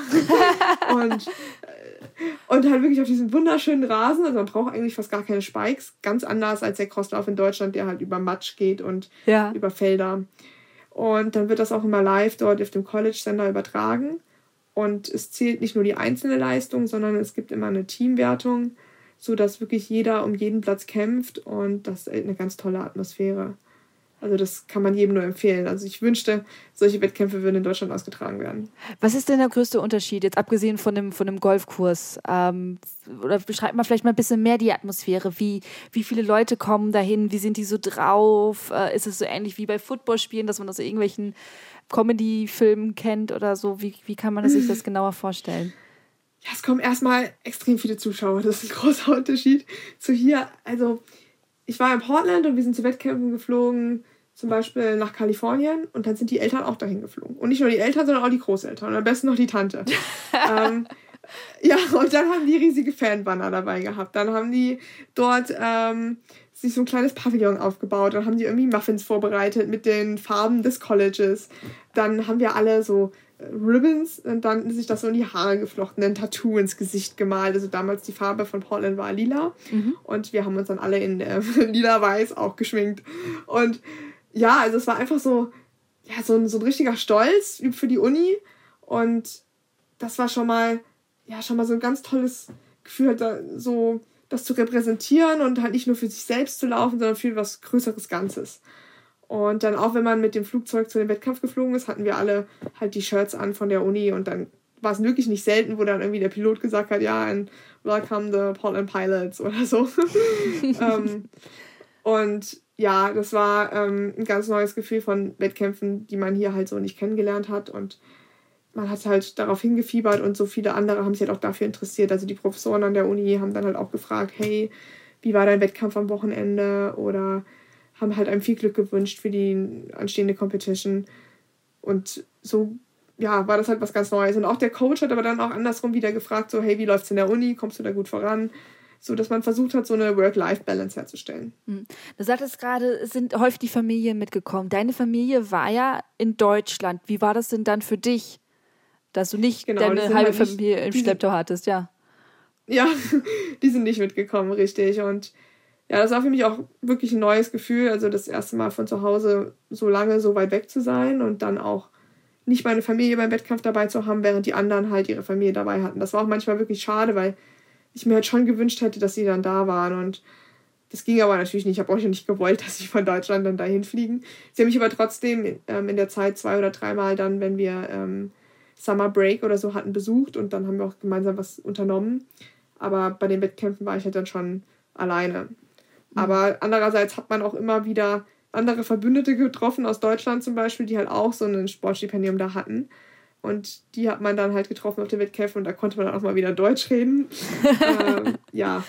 und, und halt wirklich auf diesem wunderschönen Rasen. Also man braucht eigentlich fast gar keine Spikes. Ganz anders als der Crosslauf in Deutschland, der halt über Matsch geht und ja. über Felder. Und dann wird das auch immer live dort auf dem College-Sender übertragen. Und es zählt nicht nur die einzelne Leistung, sondern es gibt immer eine Teamwertung, sodass wirklich jeder um jeden Platz kämpft und das ist eine ganz tolle Atmosphäre. Also das kann man jedem nur empfehlen. Also ich wünschte, solche Wettkämpfe würden in Deutschland ausgetragen werden. Was ist denn der größte Unterschied, jetzt abgesehen von dem, von dem Golfkurs? Ähm, oder beschreibt mal vielleicht mal ein bisschen mehr die Atmosphäre. Wie, wie viele Leute kommen dahin? Wie sind die so drauf? Äh, ist es so ähnlich wie bei Footballspielen, dass man aus irgendwelchen Comedy-Filmen kennt oder so? Wie, wie kann man sich das genauer vorstellen? Ja, es kommen erstmal extrem viele Zuschauer. Das ist ein großer Unterschied zu hier. Also ich war in Portland und wir sind zu Wettkämpfen geflogen zum Beispiel nach Kalifornien und dann sind die Eltern auch dahin geflogen. Und nicht nur die Eltern, sondern auch die Großeltern und am besten noch die Tante. ähm, ja, und dann haben die riesige Fanbanner dabei gehabt. Dann haben die dort ähm, sich so ein kleines Pavillon aufgebaut. Dann haben die irgendwie Muffins vorbereitet mit den Farben des Colleges. Dann haben wir alle so äh, Ribbons und dann sich das so in die Haare geflochten, ein Tattoo ins Gesicht gemalt. Also damals die Farbe von Portland war lila. Mhm. Und wir haben uns dann alle in äh, lila-weiß auch geschminkt. Und ja, also es war einfach so, ja, so ein, so ein richtiger Stolz für die Uni. Und das war schon mal, ja, schon mal so ein ganz tolles Gefühl, da so das zu repräsentieren und halt nicht nur für sich selbst zu laufen, sondern für was Größeres Ganzes. Und dann auch, wenn man mit dem Flugzeug zu dem Wettkampf geflogen ist, hatten wir alle halt die Shirts an von der Uni und dann war es wirklich nicht selten, wo dann irgendwie der Pilot gesagt hat, ja, ein Welcome the Portland Pilots oder so. ähm, und ja, das war ähm, ein ganz neues Gefühl von Wettkämpfen, die man hier halt so nicht kennengelernt hat. Und man hat halt darauf hingefiebert und so viele andere haben sich halt auch dafür interessiert. Also die Professoren an der Uni haben dann halt auch gefragt, hey, wie war dein Wettkampf am Wochenende? Oder haben halt einem viel Glück gewünscht für die anstehende Competition. Und so, ja, war das halt was ganz Neues. Und auch der Coach hat aber dann auch andersrum wieder gefragt, so, hey, wie läuft's in der Uni? Kommst du da gut voran? So dass man versucht hat, so eine Work-Life-Balance herzustellen. Hm. Du sagtest gerade, es sind häufig die Familien mitgekommen. Deine Familie war ja in Deutschland. Wie war das denn dann für dich, dass du nicht genau, deine halbe halt Familie im Schlepptau hattest? Ja. Ja, die sind nicht mitgekommen, richtig. Und ja, das war für mich auch wirklich ein neues Gefühl. Also das erste Mal von zu Hause so lange so weit weg zu sein und dann auch nicht meine Familie beim Wettkampf dabei zu haben, während die anderen halt ihre Familie dabei hatten. Das war auch manchmal wirklich schade, weil ich mir halt schon gewünscht hätte, dass sie dann da waren. Und das ging aber natürlich nicht. Ich habe auch nicht gewollt, dass sie von Deutschland dann dahin fliegen. Sie haben mich aber trotzdem ähm, in der Zeit zwei oder dreimal dann, wenn wir ähm, Summer Break oder so hatten, besucht und dann haben wir auch gemeinsam was unternommen. Aber bei den Wettkämpfen war ich halt dann schon alleine. Mhm. Aber andererseits hat man auch immer wieder andere Verbündete getroffen aus Deutschland zum Beispiel, die halt auch so ein Sportstipendium da hatten. Und die hat man dann halt getroffen auf den Wettkämpfen und da konnte man dann auch mal wieder Deutsch reden. ähm, ja.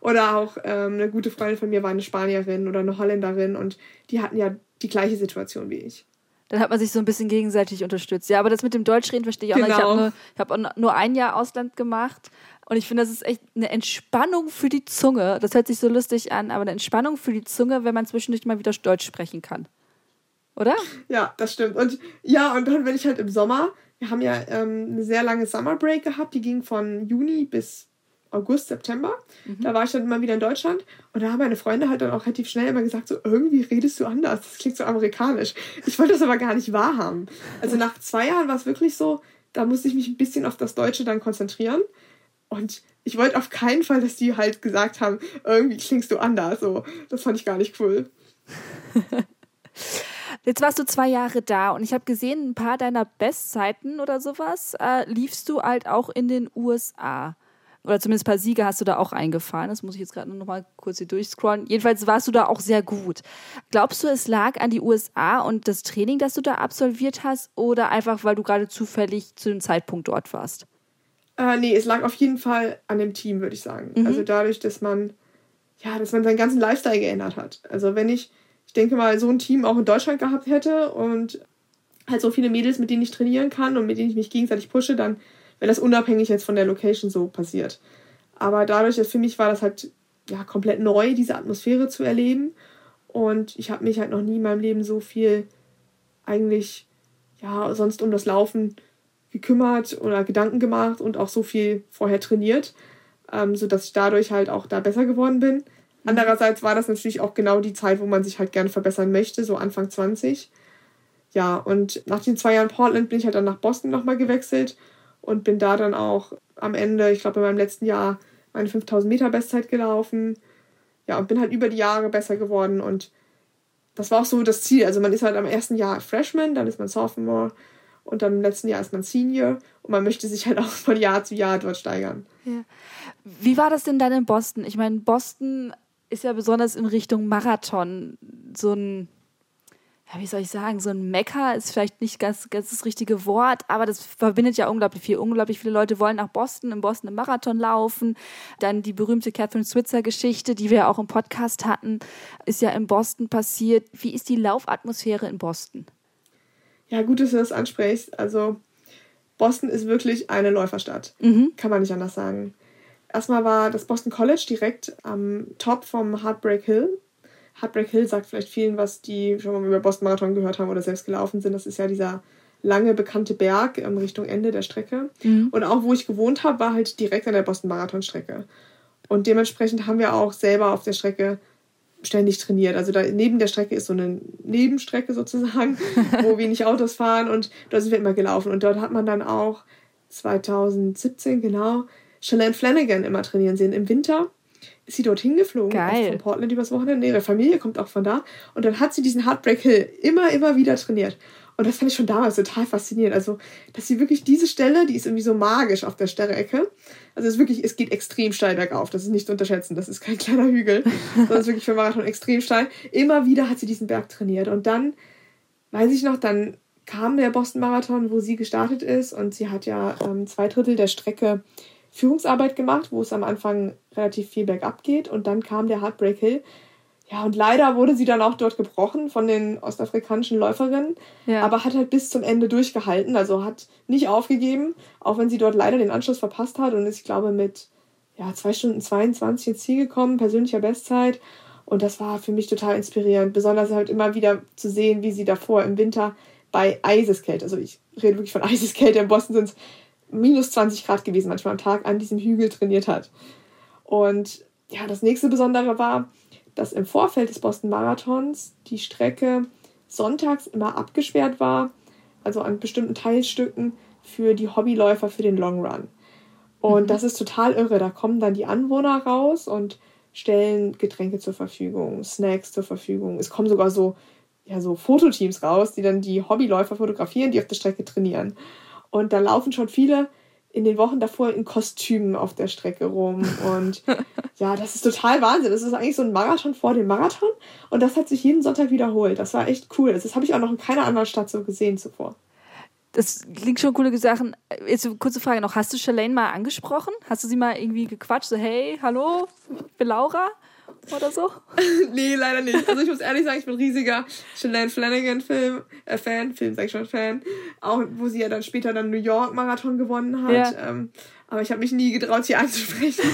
Oder auch ähm, eine gute Freundin von mir war eine Spanierin oder eine Holländerin und die hatten ja die gleiche Situation wie ich. Dann hat man sich so ein bisschen gegenseitig unterstützt. Ja, aber das mit dem Deutschreden verstehe ich auch genau. nicht. Ich habe hab nur ein Jahr Ausland gemacht und ich finde, das ist echt eine Entspannung für die Zunge. Das hört sich so lustig an, aber eine Entspannung für die Zunge, wenn man zwischendurch mal wieder Deutsch sprechen kann. Oder? Ja, das stimmt. Und ja, und dann, wenn ich halt im Sommer, wir haben ja ähm, eine sehr lange Summer Break gehabt, die ging von Juni bis August, September. Mhm. Da war ich dann immer wieder in Deutschland und da haben meine Freunde halt dann auch relativ schnell immer gesagt, so irgendwie redest du anders, das klingt so amerikanisch. Ich wollte das aber gar nicht wahrhaben. Also nach zwei Jahren war es wirklich so, da musste ich mich ein bisschen auf das Deutsche dann konzentrieren und ich wollte auf keinen Fall, dass die halt gesagt haben, irgendwie klingst du anders. So, das fand ich gar nicht cool. Jetzt warst du zwei Jahre da und ich habe gesehen, ein paar deiner Bestzeiten oder sowas äh, liefst du halt auch in den USA. Oder zumindest ein paar Siege hast du da auch eingefahren. Das muss ich jetzt gerade noch mal kurz hier durchscrollen. Jedenfalls warst du da auch sehr gut. Glaubst du, es lag an die USA und das Training, das du da absolviert hast, oder einfach, weil du gerade zufällig zu dem Zeitpunkt dort warst? Äh, nee, es lag auf jeden Fall an dem Team, würde ich sagen. Mhm. Also dadurch, dass man, ja, dass man seinen ganzen Lifestyle geändert hat. Also wenn ich ich denke mal, so ein Team auch in Deutschland gehabt hätte und halt so viele Mädels, mit denen ich trainieren kann und mit denen ich mich gegenseitig pushe, dann wenn das unabhängig jetzt von der Location so passiert. Aber dadurch, dass für mich war das halt ja komplett neu, diese Atmosphäre zu erleben. Und ich habe mich halt noch nie in meinem Leben so viel eigentlich ja sonst um das Laufen gekümmert oder Gedanken gemacht und auch so viel vorher trainiert, ähm, sodass ich dadurch halt auch da besser geworden bin. Andererseits war das natürlich auch genau die Zeit, wo man sich halt gerne verbessern möchte, so Anfang 20. Ja, und nach den zwei Jahren Portland bin ich halt dann nach Boston nochmal gewechselt und bin da dann auch am Ende, ich glaube in meinem letzten Jahr, meine 5000 Meter Bestzeit gelaufen. Ja, und bin halt über die Jahre besser geworden und das war auch so das Ziel. Also man ist halt am ersten Jahr Freshman, dann ist man Sophomore und dann im letzten Jahr ist man Senior und man möchte sich halt auch von Jahr zu Jahr dort steigern. Ja. Wie war das denn dann in Boston? Ich meine, Boston ist ja besonders in Richtung Marathon so ein ja, wie soll ich sagen, so ein Mecker ist vielleicht nicht ganz, ganz das richtige Wort, aber das verbindet ja unglaublich viel. Unglaublich viele Leute wollen nach Boston, in Boston im Marathon laufen. Dann die berühmte Catherine Switzer-Geschichte, die wir auch im Podcast hatten, ist ja in Boston passiert. Wie ist die Laufatmosphäre in Boston? Ja, gut, dass du das ansprichst. Also, Boston ist wirklich eine Läuferstadt. Mhm. Kann man nicht anders sagen. Erstmal war das Boston College direkt am Top vom Heartbreak Hill. Heartbreak Hill sagt vielleicht vielen, was die schon mal über Boston Marathon gehört haben oder selbst gelaufen sind. Das ist ja dieser lange bekannte Berg in Richtung Ende der Strecke. Mhm. Und auch wo ich gewohnt habe, war halt direkt an der Boston Marathon Strecke. Und dementsprechend haben wir auch selber auf der Strecke ständig trainiert. Also da neben der Strecke ist so eine Nebenstrecke sozusagen, wo wenig Autos fahren und dort sind wir immer gelaufen. Und dort hat man dann auch 2017 genau Shalane Flanagan immer trainieren sehen im Winter ist sie dorthin geflogen. Geil. Von Portland übers Wochenende. Ihre Familie kommt auch von da. Und dann hat sie diesen Heartbreak Hill immer, immer wieder trainiert. Und das fand ich schon damals total faszinierend. Also, dass sie wirklich diese Stelle, die ist irgendwie so magisch auf der Strecke. Also, es ist wirklich, es geht extrem steil bergauf. Das ist nicht zu unterschätzen. Das ist kein kleiner Hügel, sondern es ist wirklich für Marathon extrem steil. Immer wieder hat sie diesen Berg trainiert. Und dann, weiß ich noch, dann kam der Boston Marathon, wo sie gestartet ist. Und sie hat ja ähm, zwei Drittel der Strecke Führungsarbeit gemacht, wo es am Anfang relativ viel bergab geht und dann kam der Heartbreak Hill. Ja, und leider wurde sie dann auch dort gebrochen von den ostafrikanischen Läuferinnen, ja. aber hat halt bis zum Ende durchgehalten, also hat nicht aufgegeben, auch wenn sie dort leider den Anschluss verpasst hat und ist, ich glaube, mit ja, 2 Stunden 22 ins Ziel gekommen, persönlicher Bestzeit. Und das war für mich total inspirierend, besonders halt immer wieder zu sehen, wie sie davor im Winter bei Eiseskälte, also ich rede wirklich von Eiseskälte, in Boston sind es minus 20 Grad gewesen, manchmal am Tag, an diesem Hügel trainiert hat. Und ja, das nächste Besondere war, dass im Vorfeld des Boston Marathons die Strecke sonntags immer abgesperrt war, also an bestimmten Teilstücken für die Hobbyläufer für den Long Run. Und mhm. das ist total irre. Da kommen dann die Anwohner raus und stellen Getränke zur Verfügung, Snacks zur Verfügung. Es kommen sogar so, ja, so Fototeams raus, die dann die Hobbyläufer fotografieren, die auf der Strecke trainieren. Und da laufen schon viele in den Wochen davor in Kostümen auf der Strecke rum. Und ja, das ist total Wahnsinn. Das ist eigentlich so ein Marathon vor dem Marathon. Und das hat sich jeden Sonntag wiederholt. Das war echt cool. Das habe ich auch noch in keiner anderen Stadt so gesehen zuvor. Das klingt schon coole Sachen. Jetzt eine kurze Frage noch. Hast du Shalane mal angesprochen? Hast du sie mal irgendwie gequatscht? So, hey, hallo, ich bin Laura? Oder so? nee, leider nicht. Also ich muss ehrlich sagen, ich bin riesiger Shalane Flanagan Film, äh, Fan, Film sag ich schon Fan. Auch wo sie ja dann später dann New York Marathon gewonnen hat. Ja. Ähm, aber ich habe mich nie getraut, sie anzusprechen.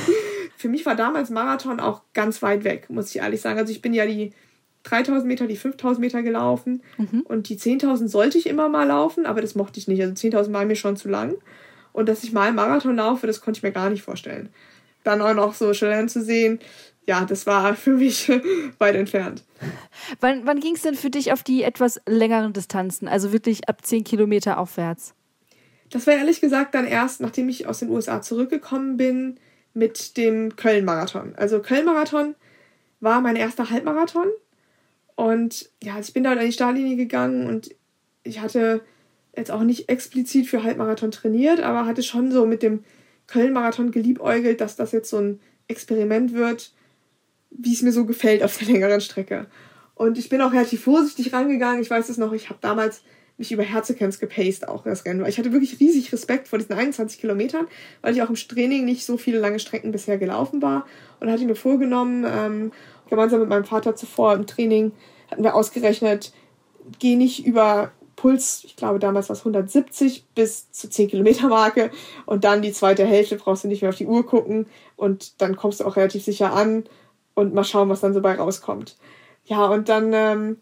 Für mich war damals Marathon auch ganz weit weg, muss ich ehrlich sagen. Also ich bin ja die 3000 Meter, die 5000 Meter gelaufen mhm. und die 10.000 sollte ich immer mal laufen, aber das mochte ich nicht. Also 10.000 war mir schon zu lang. Und dass ich mal Marathon laufe, das konnte ich mir gar nicht vorstellen. Dann auch noch so Shalane zu sehen, ja, das war für mich weit entfernt. Wann, wann ging es denn für dich auf die etwas längeren Distanzen, also wirklich ab 10 Kilometer aufwärts? Das war ehrlich gesagt dann erst, nachdem ich aus den USA zurückgekommen bin mit dem Köln-Marathon. Also Köln-Marathon war mein erster Halbmarathon. Und ja, ich bin da an die Startlinie gegangen und ich hatte jetzt auch nicht explizit für Halbmarathon trainiert, aber hatte schon so mit dem Köln-Marathon geliebäugelt, dass das jetzt so ein Experiment wird, wie es mir so gefällt auf der längeren Strecke. Und ich bin auch relativ vorsichtig rangegangen. Ich weiß es noch, ich habe damals mich über Herzekens gepaced auch das Rennen, weil ich hatte wirklich riesig Respekt vor diesen 21 Kilometern, weil ich auch im Training nicht so viele lange Strecken bisher gelaufen war und hatte mir vorgenommen, ähm, gemeinsam mit meinem Vater zuvor im Training hatten wir ausgerechnet, geh nicht über Puls, ich glaube damals war es 170 bis zur 10 Kilometer Marke und dann die zweite Hälfte brauchst du nicht mehr auf die Uhr gucken und dann kommst du auch relativ sicher an und mal schauen, was dann so bei rauskommt. Ja, und dann ähm,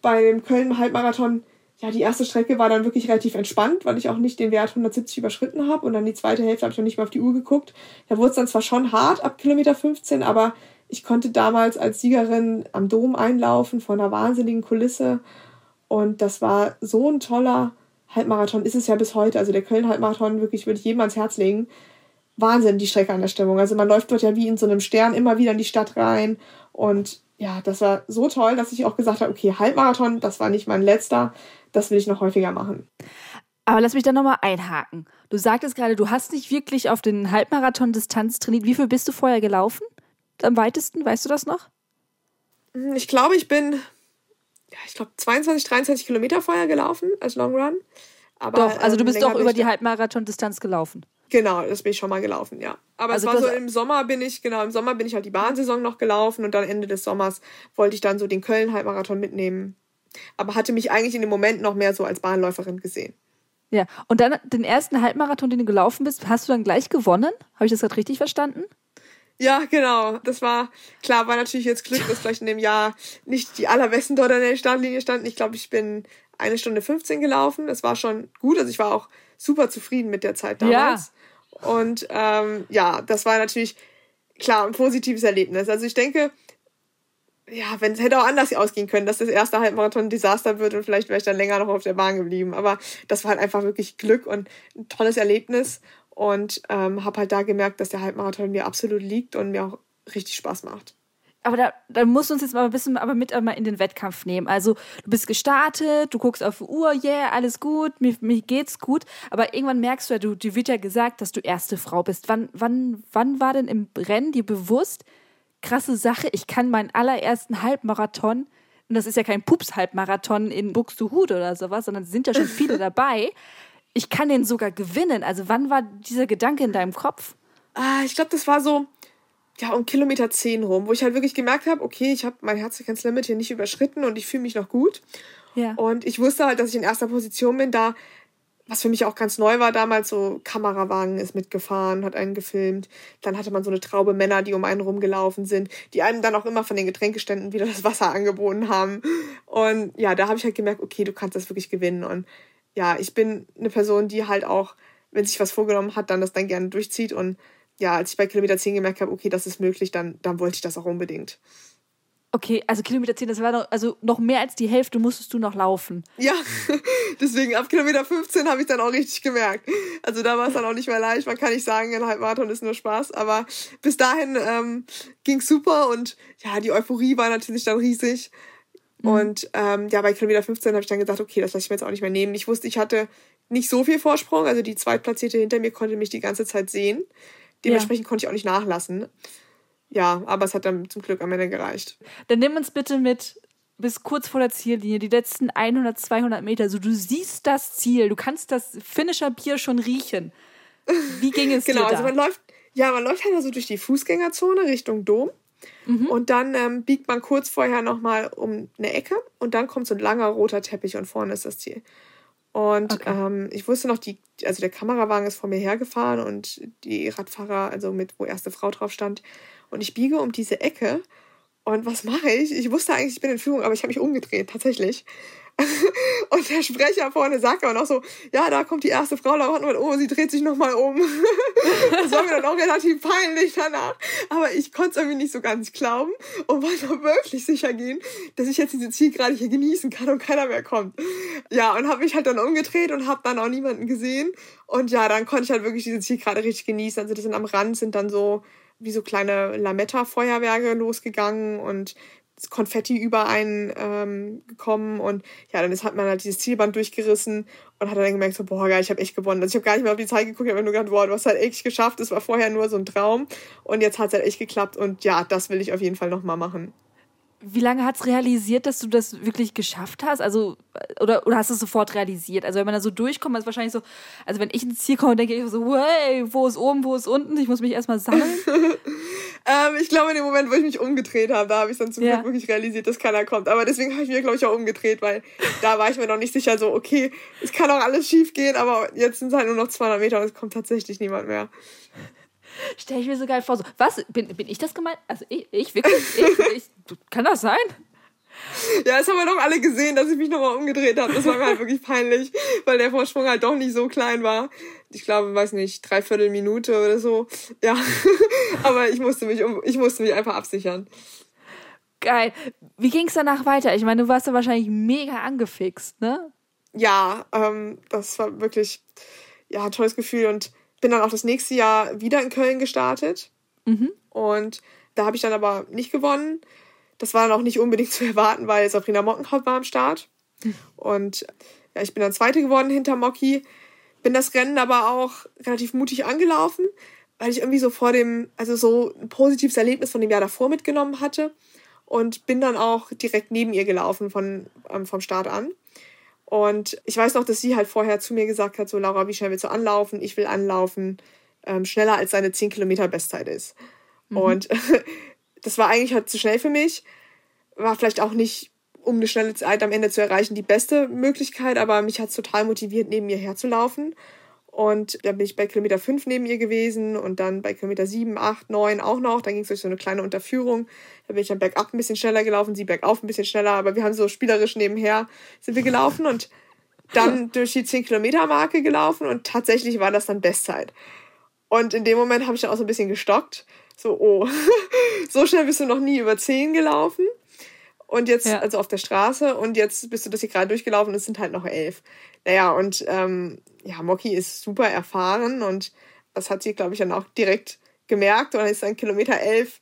bei dem Köln-Halbmarathon, ja, die erste Strecke war dann wirklich relativ entspannt, weil ich auch nicht den Wert 170 überschritten habe und dann die zweite Hälfte habe ich noch nicht mehr auf die Uhr geguckt. Da wurde es dann zwar schon hart ab Kilometer 15, aber ich konnte damals als Siegerin am Dom einlaufen vor einer wahnsinnigen Kulisse und das war so ein toller Halbmarathon, ist es ja bis heute. Also der Köln-Halbmarathon, wirklich würde ich jedem ans Herz legen. Wahnsinn, die Strecke an der Stimmung. Also man läuft dort ja wie in so einem Stern immer wieder in die Stadt rein. Und ja, das war so toll, dass ich auch gesagt habe, okay, Halbmarathon, das war nicht mein letzter, das will ich noch häufiger machen. Aber lass mich da nochmal einhaken. Du sagtest gerade, du hast nicht wirklich auf den Halbmarathon-Distanz trainiert. Wie viel bist du vorher gelaufen? Am weitesten, weißt du das noch? Ich glaube, ich bin ja, ich glaube, 22, 23 Kilometer vorher gelaufen als Long Run. Aber, doch, also du ähm, bist doch über die Halbmarathon-Distanz gelaufen. Genau, das bin ich schon mal gelaufen, ja. Aber also es war so im Sommer bin ich, genau, im Sommer bin ich halt die Bahnsaison noch gelaufen und dann Ende des Sommers wollte ich dann so den Köln-Halbmarathon mitnehmen. Aber hatte mich eigentlich in dem Moment noch mehr so als Bahnläuferin gesehen. Ja, und dann den ersten Halbmarathon, den du gelaufen bist, hast du dann gleich gewonnen? Habe ich das gerade richtig verstanden? Ja, genau. Das war, klar, war natürlich jetzt Glück, dass vielleicht in dem Jahr nicht die allerbesten dort an der Startlinie standen. Ich glaube, ich bin eine Stunde 15 gelaufen. Das war schon gut. Also ich war auch super zufrieden mit der Zeit damals. Ja. Und ähm, ja, das war natürlich, klar, ein positives Erlebnis. Also ich denke, ja, wenn es hätte auch anders ausgehen können, dass das erste Halbmarathon ein Desaster wird und vielleicht wäre ich dann länger noch auf der Bahn geblieben. Aber das war halt einfach wirklich Glück und ein tolles Erlebnis und ähm, habe halt da gemerkt, dass der Halbmarathon mir absolut liegt und mir auch richtig Spaß macht. Aber da, da musst du uns jetzt mal ein bisschen aber mit einmal in den Wettkampf nehmen. Also du bist gestartet, du guckst auf die Uhr, yeah, alles gut, mir, mir geht's gut. Aber irgendwann merkst du ja, du, dir wird ja gesagt, dass du erste Frau bist. Wann, wann, wann war denn im Rennen dir bewusst, krasse Sache, ich kann meinen allerersten Halbmarathon, und das ist ja kein Pups-Halbmarathon in Buxtehude oder sowas, sondern sind ja schon viele dabei ich kann den sogar gewinnen. Also wann war dieser Gedanke in deinem Kopf? Ah, ich glaube, das war so ja um Kilometer 10 rum, wo ich halt wirklich gemerkt habe, okay, ich habe mein Herzfrequenzlimit hier nicht überschritten und ich fühle mich noch gut. Ja. Und ich wusste halt, dass ich in erster Position bin, da was für mich auch ganz neu war damals, so Kamerawagen ist mitgefahren, hat einen gefilmt. Dann hatte man so eine Traube Männer, die um einen rumgelaufen sind, die einem dann auch immer von den Getränkeständen wieder das Wasser angeboten haben. Und ja, da habe ich halt gemerkt, okay, du kannst das wirklich gewinnen. Und ja, ich bin eine Person, die halt auch, wenn sich was vorgenommen hat, dann das dann gerne durchzieht. Und ja, als ich bei Kilometer 10 gemerkt habe, okay, das ist möglich, dann, dann wollte ich das auch unbedingt. Okay, also Kilometer 10, das war noch, also noch mehr als die Hälfte musstest du noch laufen. Ja, deswegen ab Kilometer 15 habe ich dann auch richtig gemerkt. Also da war es dann auch nicht mehr leicht. Man kann nicht sagen, ein Halbmarathon ist nur Spaß, aber bis dahin ähm, ging super und ja, die Euphorie war natürlich dann riesig. Mhm. Und ähm, ja, bei Kilometer 15 habe ich dann gesagt, okay, das lasse ich mir jetzt auch nicht mehr nehmen. Ich wusste, ich hatte nicht so viel Vorsprung, also die Zweitplatzierte hinter mir konnte mich die ganze Zeit sehen. Dementsprechend ja. konnte ich auch nicht nachlassen. Ja, aber es hat dann zum Glück am Ende gereicht. Dann nimm uns bitte mit bis kurz vor der Ziellinie, die letzten 100, 200 Meter. So, du siehst das Ziel, du kannst das Finisher-Bier schon riechen. Wie ging es genau, dir Genau, also man läuft, ja, man läuft halt also durch die Fußgängerzone Richtung Dom. Mhm. Und dann ähm, biegt man kurz vorher nochmal um eine Ecke und dann kommt so ein langer roter Teppich und vorne ist das Ziel. Und okay. ähm, ich wusste noch, die, also der Kamerawagen ist vor mir hergefahren und die Radfahrer, also mit, wo erste Frau drauf stand. Und ich biege um diese Ecke und was mache ich? Ich wusste eigentlich, ich bin in Führung, aber ich habe mich umgedreht, tatsächlich. Und der Sprecher vorne sagt aber noch so, ja, da kommt die erste Frau, da und oh, sie dreht sich nochmal um. das war mir dann auch relativ peinlich danach. Aber ich konnte es irgendwie nicht so ganz glauben und wollte auch wirklich sicher gehen, dass ich jetzt diese Zielgerade hier genießen kann und keiner mehr kommt. Ja, und habe mich halt dann umgedreht und habe dann auch niemanden gesehen. Und ja, dann konnte ich halt wirklich diese Zielgerade richtig genießen. Also das sind am Rand sind dann so wie so kleine Lametta-Feuerwerke losgegangen und Konfetti über einen ähm, gekommen und ja, dann ist, hat man halt dieses Zielband durchgerissen und hat dann gemerkt, so, boah, geil, ich habe echt gewonnen. Also ich habe gar nicht mehr auf die Zeit geguckt, ich habe nur gedacht, boah, du hast halt echt geschafft. Das war vorher nur so ein Traum und jetzt hat es halt echt geklappt und ja, das will ich auf jeden Fall nochmal machen. Wie lange hat es realisiert, dass du das wirklich geschafft hast? Also, oder, oder hast du es sofort realisiert? Also, wenn man da so durchkommt, ist wahrscheinlich so, also wenn ich ins Ziel komme, denke ich so, hey, wo ist oben, wo ist unten? Ich muss mich erstmal sammeln. Ähm, ich glaube, in dem Moment, wo ich mich umgedreht habe, da habe ich dann zum ja. Glück wirklich realisiert, dass keiner kommt. Aber deswegen habe ich mir, glaube ich, auch umgedreht, weil da war ich mir noch nicht sicher, so, okay, es kann auch alles schief gehen, aber jetzt sind es halt nur noch 200 Meter und es kommt tatsächlich niemand mehr. Stell ich mir so geil vor, so, was, bin, bin ich das gemeint? Also ich, ich wirklich, ich, ich, kann das sein? Ja, das haben wir doch alle gesehen, dass ich mich nochmal umgedreht habe. Das war mir halt wirklich peinlich, weil der Vorsprung halt doch nicht so klein war. Ich glaube, weiß nicht, dreiviertel Minute oder so. Ja, aber ich musste mich um, ich musste mich einfach absichern. Geil. Wie ging es danach weiter? Ich meine, du warst ja wahrscheinlich mega angefixt, ne? Ja, ähm, das war wirklich ja ein tolles Gefühl und bin dann auch das nächste Jahr wieder in Köln gestartet. Mhm. Und da habe ich dann aber nicht gewonnen. Das war dann auch nicht unbedingt zu erwarten, weil Sabrina Mockenhaupt war am Start. Und ja, ich bin dann Zweite geworden hinter Mocky. Bin das Rennen aber auch relativ mutig angelaufen, weil ich irgendwie so vor dem, also so ein positives Erlebnis von dem Jahr davor mitgenommen hatte. Und bin dann auch direkt neben ihr gelaufen von, ähm, vom Start an. Und ich weiß noch, dass sie halt vorher zu mir gesagt hat, so Laura, wie schnell willst du anlaufen? Ich will anlaufen, ähm, schneller als seine 10 Kilometer Bestzeit ist. Mhm. Und das war eigentlich halt zu schnell für mich. War vielleicht auch nicht, um eine schnelle Zeit am Ende zu erreichen, die beste Möglichkeit, aber mich hat es total motiviert, neben ihr herzulaufen. Und da bin ich bei Kilometer 5 neben ihr gewesen und dann bei Kilometer 7, 8, 9 auch noch. Dann ging es durch so eine kleine Unterführung. Da bin ich dann bergab ein bisschen schneller gelaufen, sie bergauf ein bisschen schneller, aber wir haben so spielerisch nebenher sind wir gelaufen und dann durch die 10 Kilometer Marke gelaufen und tatsächlich war das dann Bestzeit. Und in dem Moment habe ich dann auch so ein bisschen gestockt so, oh, so schnell bist du noch nie über 10 gelaufen. Und jetzt, ja. also auf der Straße, und jetzt bist du das hier gerade durchgelaufen, es sind halt noch elf. Naja, und ähm, ja, Moki ist super erfahren und das hat sie, glaube ich, dann auch direkt gemerkt und ist dann Kilometer elf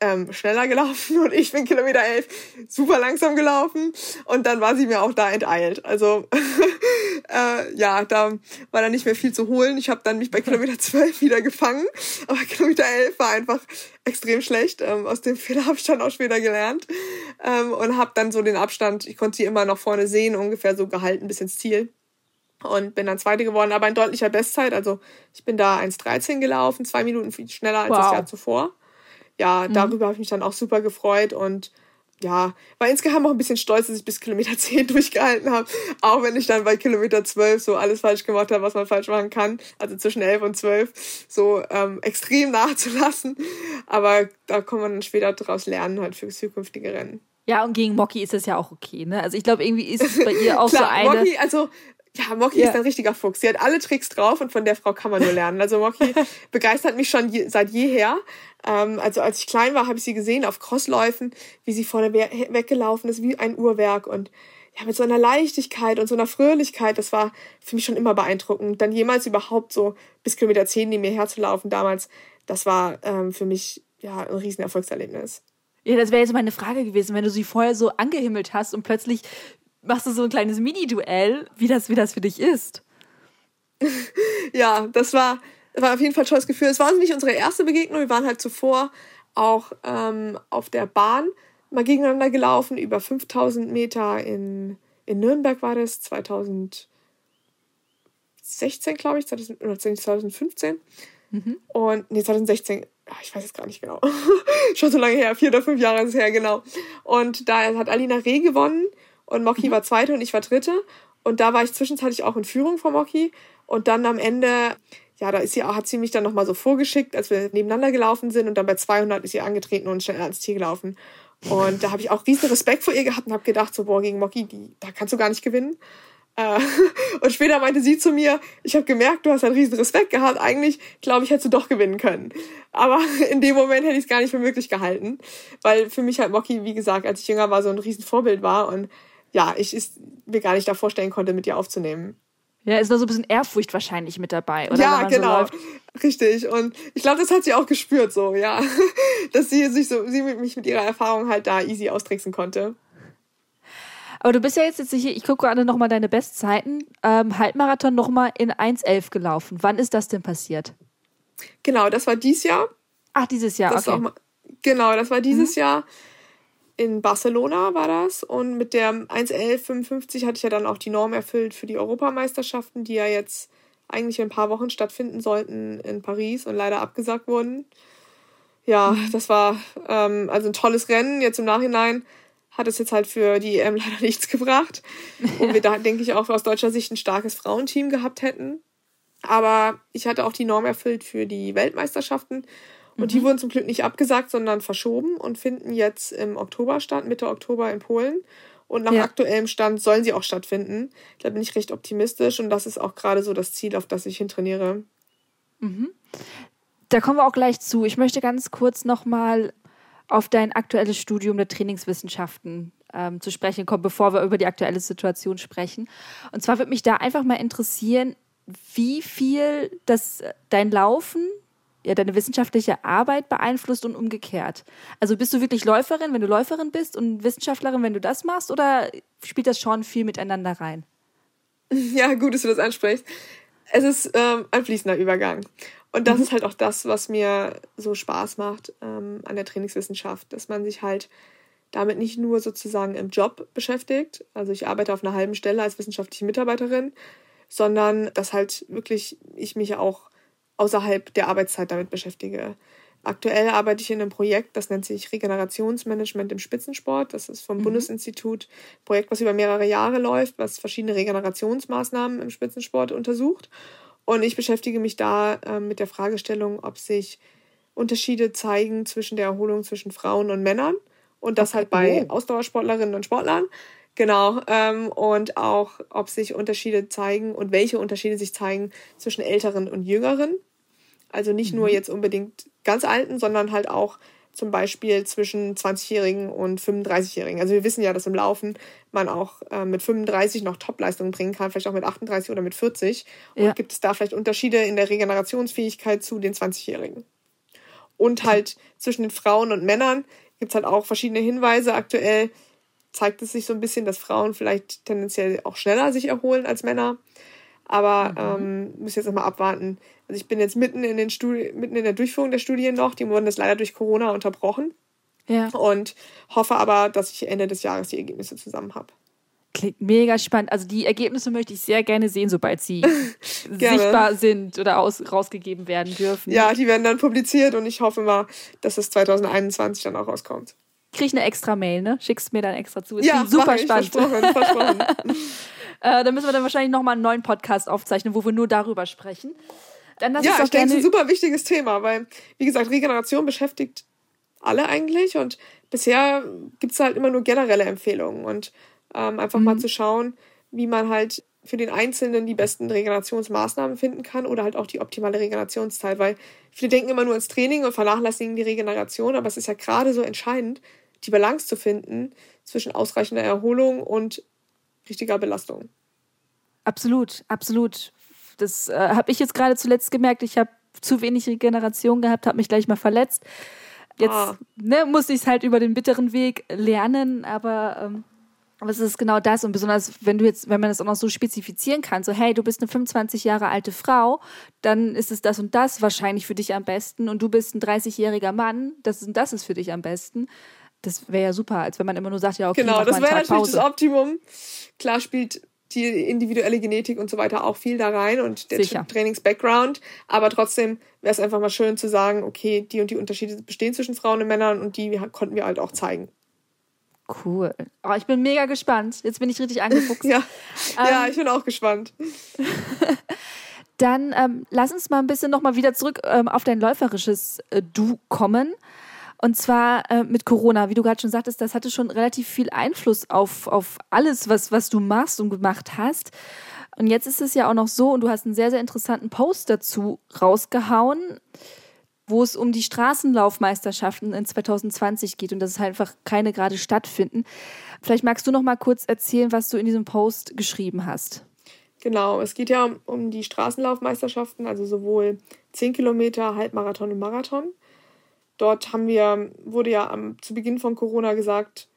ähm, schneller gelaufen und ich bin Kilometer elf super langsam gelaufen und dann war sie mir auch da enteilt. Also äh, ja, da war dann nicht mehr viel zu holen. Ich habe dann mich bei Kilometer zwölf wieder gefangen, aber Kilometer elf war einfach extrem schlecht. Ähm, aus dem Fehler habe ich dann auch später gelernt ähm, und habe dann so den Abstand, ich konnte sie immer noch vorne sehen, ungefähr so gehalten bis ins Ziel und bin dann Zweite geworden, aber in deutlicher Bestzeit. Also ich bin da 1,13 gelaufen, zwei Minuten viel schneller als wow. das Jahr zuvor ja, mhm. darüber habe ich mich dann auch super gefreut und ja, war insgeheim auch ein bisschen stolz, dass ich bis Kilometer 10 durchgehalten habe, auch wenn ich dann bei Kilometer 12 so alles falsch gemacht habe, was man falsch machen kann, also zwischen 11 und 12, so ähm, extrem nachzulassen. Aber da kann man dann später daraus lernen, halt für zukünftige Rennen. Ja, und gegen Mocky ist das ja auch okay, ne? Also ich glaube, irgendwie ist es bei ihr auch Klar, so eine. Mocky, also ja, Mocky ja. ist ein richtiger Fuchs. Sie hat alle Tricks drauf und von der Frau kann man nur lernen. Also Mocky begeistert mich schon je, seit jeher. Ähm, also als ich klein war, habe ich sie gesehen auf Crossläufen, wie sie vorne we weggelaufen ist, wie ein Uhrwerk und ja, mit so einer Leichtigkeit und so einer Fröhlichkeit, das war für mich schon immer beeindruckend. Dann jemals überhaupt so bis Kilometer 10 neben mir herzulaufen damals, das war ähm, für mich ja ein riesen Erfolgserlebnis. Ja, das wäre jetzt meine Frage gewesen, wenn du sie vorher so angehimmelt hast und plötzlich machst du so ein kleines Mini-Duell, wie das, wie das für dich ist. ja, das war, war auf jeden Fall ein tolles Gefühl. Es war nicht unsere erste Begegnung, wir waren halt zuvor auch ähm, auf der Bahn mal gegeneinander gelaufen, über 5000 Meter in, in Nürnberg war das, 2016, glaube ich, 2015. Mhm. Und, nee, 2016, ich weiß es gar nicht genau. Schon so lange her, vier oder fünf Jahre ist es her, genau. Und da hat Alina Reh gewonnen und Moki mhm. war zweite und ich war dritte. Und da war ich zwischenzeitlich auch in Führung von Moki. Und dann am Ende, ja, da ist sie, hat sie mich dann nochmal so vorgeschickt, als wir nebeneinander gelaufen sind. Und dann bei 200 ist sie angetreten und schnell ans Ziel gelaufen. Und da habe ich auch riesen Respekt vor ihr gehabt und habe gedacht, so, boah, gegen Moki, die, da kannst du gar nicht gewinnen. Äh, und später meinte sie zu mir, ich habe gemerkt, du hast einen riesen Respekt gehabt. Eigentlich, glaube ich, hättest du doch gewinnen können. Aber in dem Moment hätte ich es gar nicht für möglich gehalten. Weil für mich halt Moki, wie gesagt, als ich jünger war, so ein riesen Vorbild war. Und ja, ich es mir gar nicht da vorstellen konnte, mit ihr aufzunehmen. Ja, ist noch so ein bisschen Ehrfurcht wahrscheinlich mit dabei, oder? Ja, genau. So Richtig. Und ich glaube, das hat sie auch gespürt, so, ja. Dass sie sich so, sie mich mit ihrer Erfahrung halt da easy austricksen konnte. Aber du bist ja jetzt, jetzt hier, ich gucke gerade nochmal deine Bestzeiten, ähm, Halbmarathon nochmal in 1,11 gelaufen. Wann ist das denn passiert? Genau, das war dieses Jahr. Ach, dieses Jahr, das okay. Mal, genau, das war dieses mhm. Jahr in Barcelona war das und mit der 1.11.55 hatte ich ja dann auch die Norm erfüllt für die Europameisterschaften, die ja jetzt eigentlich in ein paar Wochen stattfinden sollten in Paris und leider abgesagt wurden. ja, mhm. das war ähm, also ein tolles Rennen. Jetzt im Nachhinein hat es jetzt halt für die EM leider nichts gebracht. Und wir da, denke ich, auch aus deutscher Sicht ein starkes Frauenteam gehabt hätten. Aber ich hatte auch die Norm erfüllt für die Weltmeisterschaften. Und mhm. die wurden zum Glück nicht abgesagt, sondern verschoben und finden jetzt im Oktober statt, Mitte Oktober in Polen. Und nach ja. aktuellem Stand sollen sie auch stattfinden. Da bin ich recht optimistisch und das ist auch gerade so das Ziel, auf das ich hintrainiere. Mhm. Da kommen wir auch gleich zu. Ich möchte ganz kurz nochmal auf dein aktuelles Studium der Trainingswissenschaften ähm, zu sprechen kommen, bevor wir über die aktuelle Situation sprechen. Und zwar würde mich da einfach mal interessieren, wie viel das dein Laufen ja deine wissenschaftliche Arbeit beeinflusst und umgekehrt. Also bist du wirklich Läuferin, wenn du Läuferin bist und Wissenschaftlerin, wenn du das machst, oder spielt das schon viel miteinander rein? Ja, gut, dass du das ansprichst. Es ist ähm, ein fließender Übergang. Und das mhm. ist halt auch das, was mir so Spaß macht ähm, an der Trainingswissenschaft, dass man sich halt damit nicht nur sozusagen im Job beschäftigt. Also ich arbeite auf einer halben Stelle als wissenschaftliche Mitarbeiterin, sondern dass halt wirklich ich mich auch außerhalb der Arbeitszeit damit beschäftige. Aktuell arbeite ich in einem Projekt, das nennt sich Regenerationsmanagement im Spitzensport. Das ist vom mhm. Bundesinstitut ein Projekt, was über mehrere Jahre läuft, was verschiedene Regenerationsmaßnahmen im Spitzensport untersucht. Und ich beschäftige mich da äh, mit der Fragestellung, ob sich Unterschiede zeigen zwischen der Erholung zwischen Frauen und Männern. Und das okay. halt bei Ausdauersportlerinnen und Sportlern. Genau. Ähm, und auch, ob sich Unterschiede zeigen und welche Unterschiede sich zeigen zwischen Älteren und Jüngeren. Also nicht mhm. nur jetzt unbedingt ganz Alten, sondern halt auch zum Beispiel zwischen 20-Jährigen und 35-Jährigen. Also wir wissen ja, dass im Laufen man auch äh, mit 35 noch Topleistungen bringen kann, vielleicht auch mit 38 oder mit 40. Und ja. gibt es da vielleicht Unterschiede in der Regenerationsfähigkeit zu den 20-Jährigen. Und halt zwischen den Frauen und Männern gibt es halt auch verschiedene Hinweise. Aktuell zeigt es sich so ein bisschen, dass Frauen vielleicht tendenziell auch schneller sich erholen als Männer. Aber mhm. ähm, muss jetzt nochmal abwarten. Also ich bin jetzt mitten in den Studi mitten in der Durchführung der Studien noch. Die wurden jetzt leider durch Corona unterbrochen. Ja. Und hoffe aber, dass ich Ende des Jahres die Ergebnisse zusammen habe. Klingt mega spannend. Also die Ergebnisse möchte ich sehr gerne sehen, sobald sie sichtbar sind oder aus, rausgegeben werden dürfen. Ja, die werden dann publiziert und ich hoffe mal, dass es 2021 dann auch rauskommt kriege ich eine extra Mail, ne? Schickst mir dann extra zu. Ist ja, super spannend. Versprochen, versprochen. äh, dann müssen wir dann wahrscheinlich nochmal einen neuen Podcast aufzeichnen, wo wir nur darüber sprechen. Dann ja, ich denke, es ist ein super wichtiges Thema, weil, wie gesagt, Regeneration beschäftigt alle eigentlich und bisher gibt es halt immer nur generelle Empfehlungen und ähm, einfach mhm. mal zu schauen, wie man halt für den Einzelnen die besten Regenerationsmaßnahmen finden kann oder halt auch die optimale Regenerationszeit, weil viele denken immer nur ins Training und vernachlässigen die Regeneration, aber es ist ja gerade so entscheidend, die Balance zu finden zwischen ausreichender Erholung und richtiger Belastung. Absolut, absolut. Das äh, habe ich jetzt gerade zuletzt gemerkt. Ich habe zu wenig Regeneration gehabt, habe mich gleich mal verletzt. Jetzt ah. ne, muss ich es halt über den bitteren Weg lernen, aber ähm, aber es ist genau das und besonders, wenn du jetzt, wenn man das auch noch so spezifizieren kann, so hey, du bist eine 25 Jahre alte Frau, dann ist es das und das wahrscheinlich für dich am besten und du bist ein 30-jähriger Mann, das und das ist für dich am besten. Das wäre ja super, als wenn man immer nur sagt, ja okay, genau, das wäre natürlich Pause. das Optimum. Klar spielt die individuelle Genetik und so weiter auch viel da rein und der Trainings-Background. Aber trotzdem wäre es einfach mal schön zu sagen, okay, die und die Unterschiede bestehen zwischen Frauen und Männern und die konnten wir halt auch zeigen. Cool. Oh, ich bin mega gespannt. Jetzt bin ich richtig angefuchst. ja. Ähm, ja, ich bin auch gespannt. Dann ähm, lass uns mal ein bisschen nochmal wieder zurück ähm, auf dein läuferisches äh, Du kommen. Und zwar äh, mit Corona, wie du gerade schon sagtest, das hatte schon relativ viel Einfluss auf, auf alles, was, was du machst und gemacht hast. Und jetzt ist es ja auch noch so, und du hast einen sehr, sehr interessanten Post dazu rausgehauen wo es um die Straßenlaufmeisterschaften in 2020 geht und dass es halt einfach keine gerade stattfinden. Vielleicht magst du noch mal kurz erzählen, was du in diesem Post geschrieben hast. Genau, es geht ja um die Straßenlaufmeisterschaften, also sowohl 10 Kilometer, Halbmarathon und Marathon. Dort haben wir, wurde ja am, zu Beginn von Corona gesagt,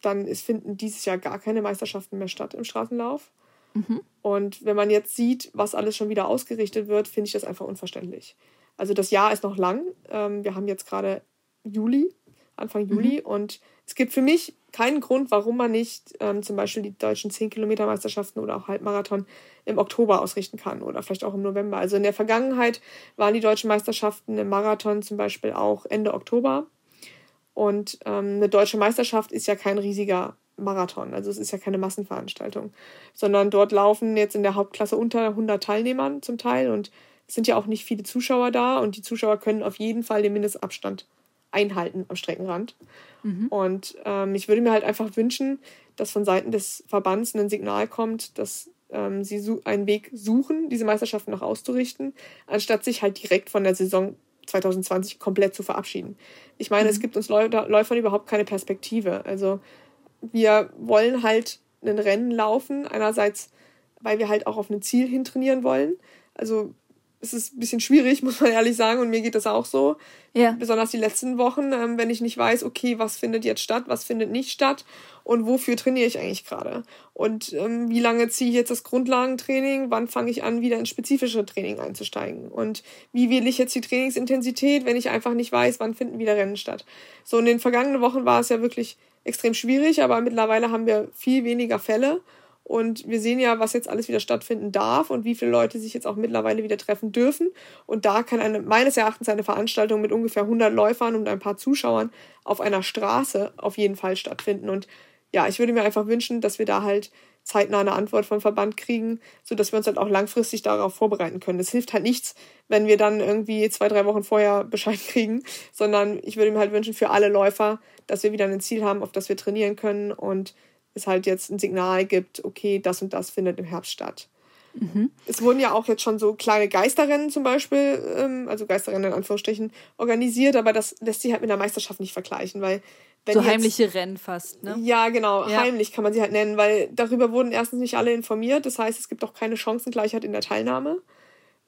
dann es finden dieses Jahr gar keine Meisterschaften mehr statt im Straßenlauf. Mhm. Und wenn man jetzt sieht, was alles schon wieder ausgerichtet wird, finde ich das einfach unverständlich. Also das Jahr ist noch lang. Ähm, wir haben jetzt gerade Juli Anfang Juli. Mhm. Und es gibt für mich keinen Grund, warum man nicht ähm, zum Beispiel die deutschen 10-Kilometer-Meisterschaften oder auch Halbmarathon im Oktober ausrichten kann oder vielleicht auch im November. Also in der Vergangenheit waren die deutschen Meisterschaften im Marathon zum Beispiel auch Ende Oktober. Und ähm, eine deutsche Meisterschaft ist ja kein riesiger Marathon, also es ist ja keine Massenveranstaltung, sondern dort laufen jetzt in der Hauptklasse unter 100 Teilnehmern zum Teil und es sind ja auch nicht viele Zuschauer da und die Zuschauer können auf jeden Fall den Mindestabstand einhalten am Streckenrand. Mhm. Und ähm, ich würde mir halt einfach wünschen, dass von Seiten des Verbands ein Signal kommt, dass ähm, sie einen Weg suchen, diese Meisterschaften noch auszurichten, anstatt sich halt direkt von der Saison 2020 komplett zu verabschieden. Ich meine, mhm. es gibt uns Läufern überhaupt keine Perspektive. Also wir wollen halt ein Rennen laufen, einerseits, weil wir halt auch auf ein Ziel hintrainieren wollen. Also es ist ein bisschen schwierig, muss man ehrlich sagen, und mir geht das auch so. Ja. Besonders die letzten Wochen, ähm, wenn ich nicht weiß, okay, was findet jetzt statt, was findet nicht statt und wofür trainiere ich eigentlich gerade. Und ähm, wie lange ziehe ich jetzt das Grundlagentraining, wann fange ich an, wieder ins spezifische Training einzusteigen. Und wie wähle ich jetzt die Trainingsintensität, wenn ich einfach nicht weiß, wann finden wieder Rennen statt. So in den vergangenen Wochen war es ja wirklich extrem schwierig, aber mittlerweile haben wir viel weniger Fälle und wir sehen ja, was jetzt alles wieder stattfinden darf und wie viele Leute sich jetzt auch mittlerweile wieder treffen dürfen. Und da kann eine, meines Erachtens eine Veranstaltung mit ungefähr 100 Läufern und ein paar Zuschauern auf einer Straße auf jeden Fall stattfinden. Und ja, ich würde mir einfach wünschen, dass wir da halt zeitnah eine Antwort vom Verband kriegen, so dass wir uns halt auch langfristig darauf vorbereiten können. Es hilft halt nichts, wenn wir dann irgendwie zwei, drei Wochen vorher Bescheid kriegen, sondern ich würde mir halt wünschen für alle Läufer, dass wir wieder ein Ziel haben, auf das wir trainieren können und es halt jetzt ein Signal gibt, okay, das und das findet im Herbst statt. Mhm. Es wurden ja auch jetzt schon so kleine Geisterrennen zum Beispiel, ähm, also Geisterrennen in Anführungsstrichen, organisiert, aber das lässt sich halt mit der Meisterschaft nicht vergleichen, weil wenn so jetzt, heimliche Rennen fast, ne? Ja, genau, ja. heimlich kann man sie halt nennen, weil darüber wurden erstens nicht alle informiert, das heißt, es gibt auch keine Chancengleichheit in der Teilnahme,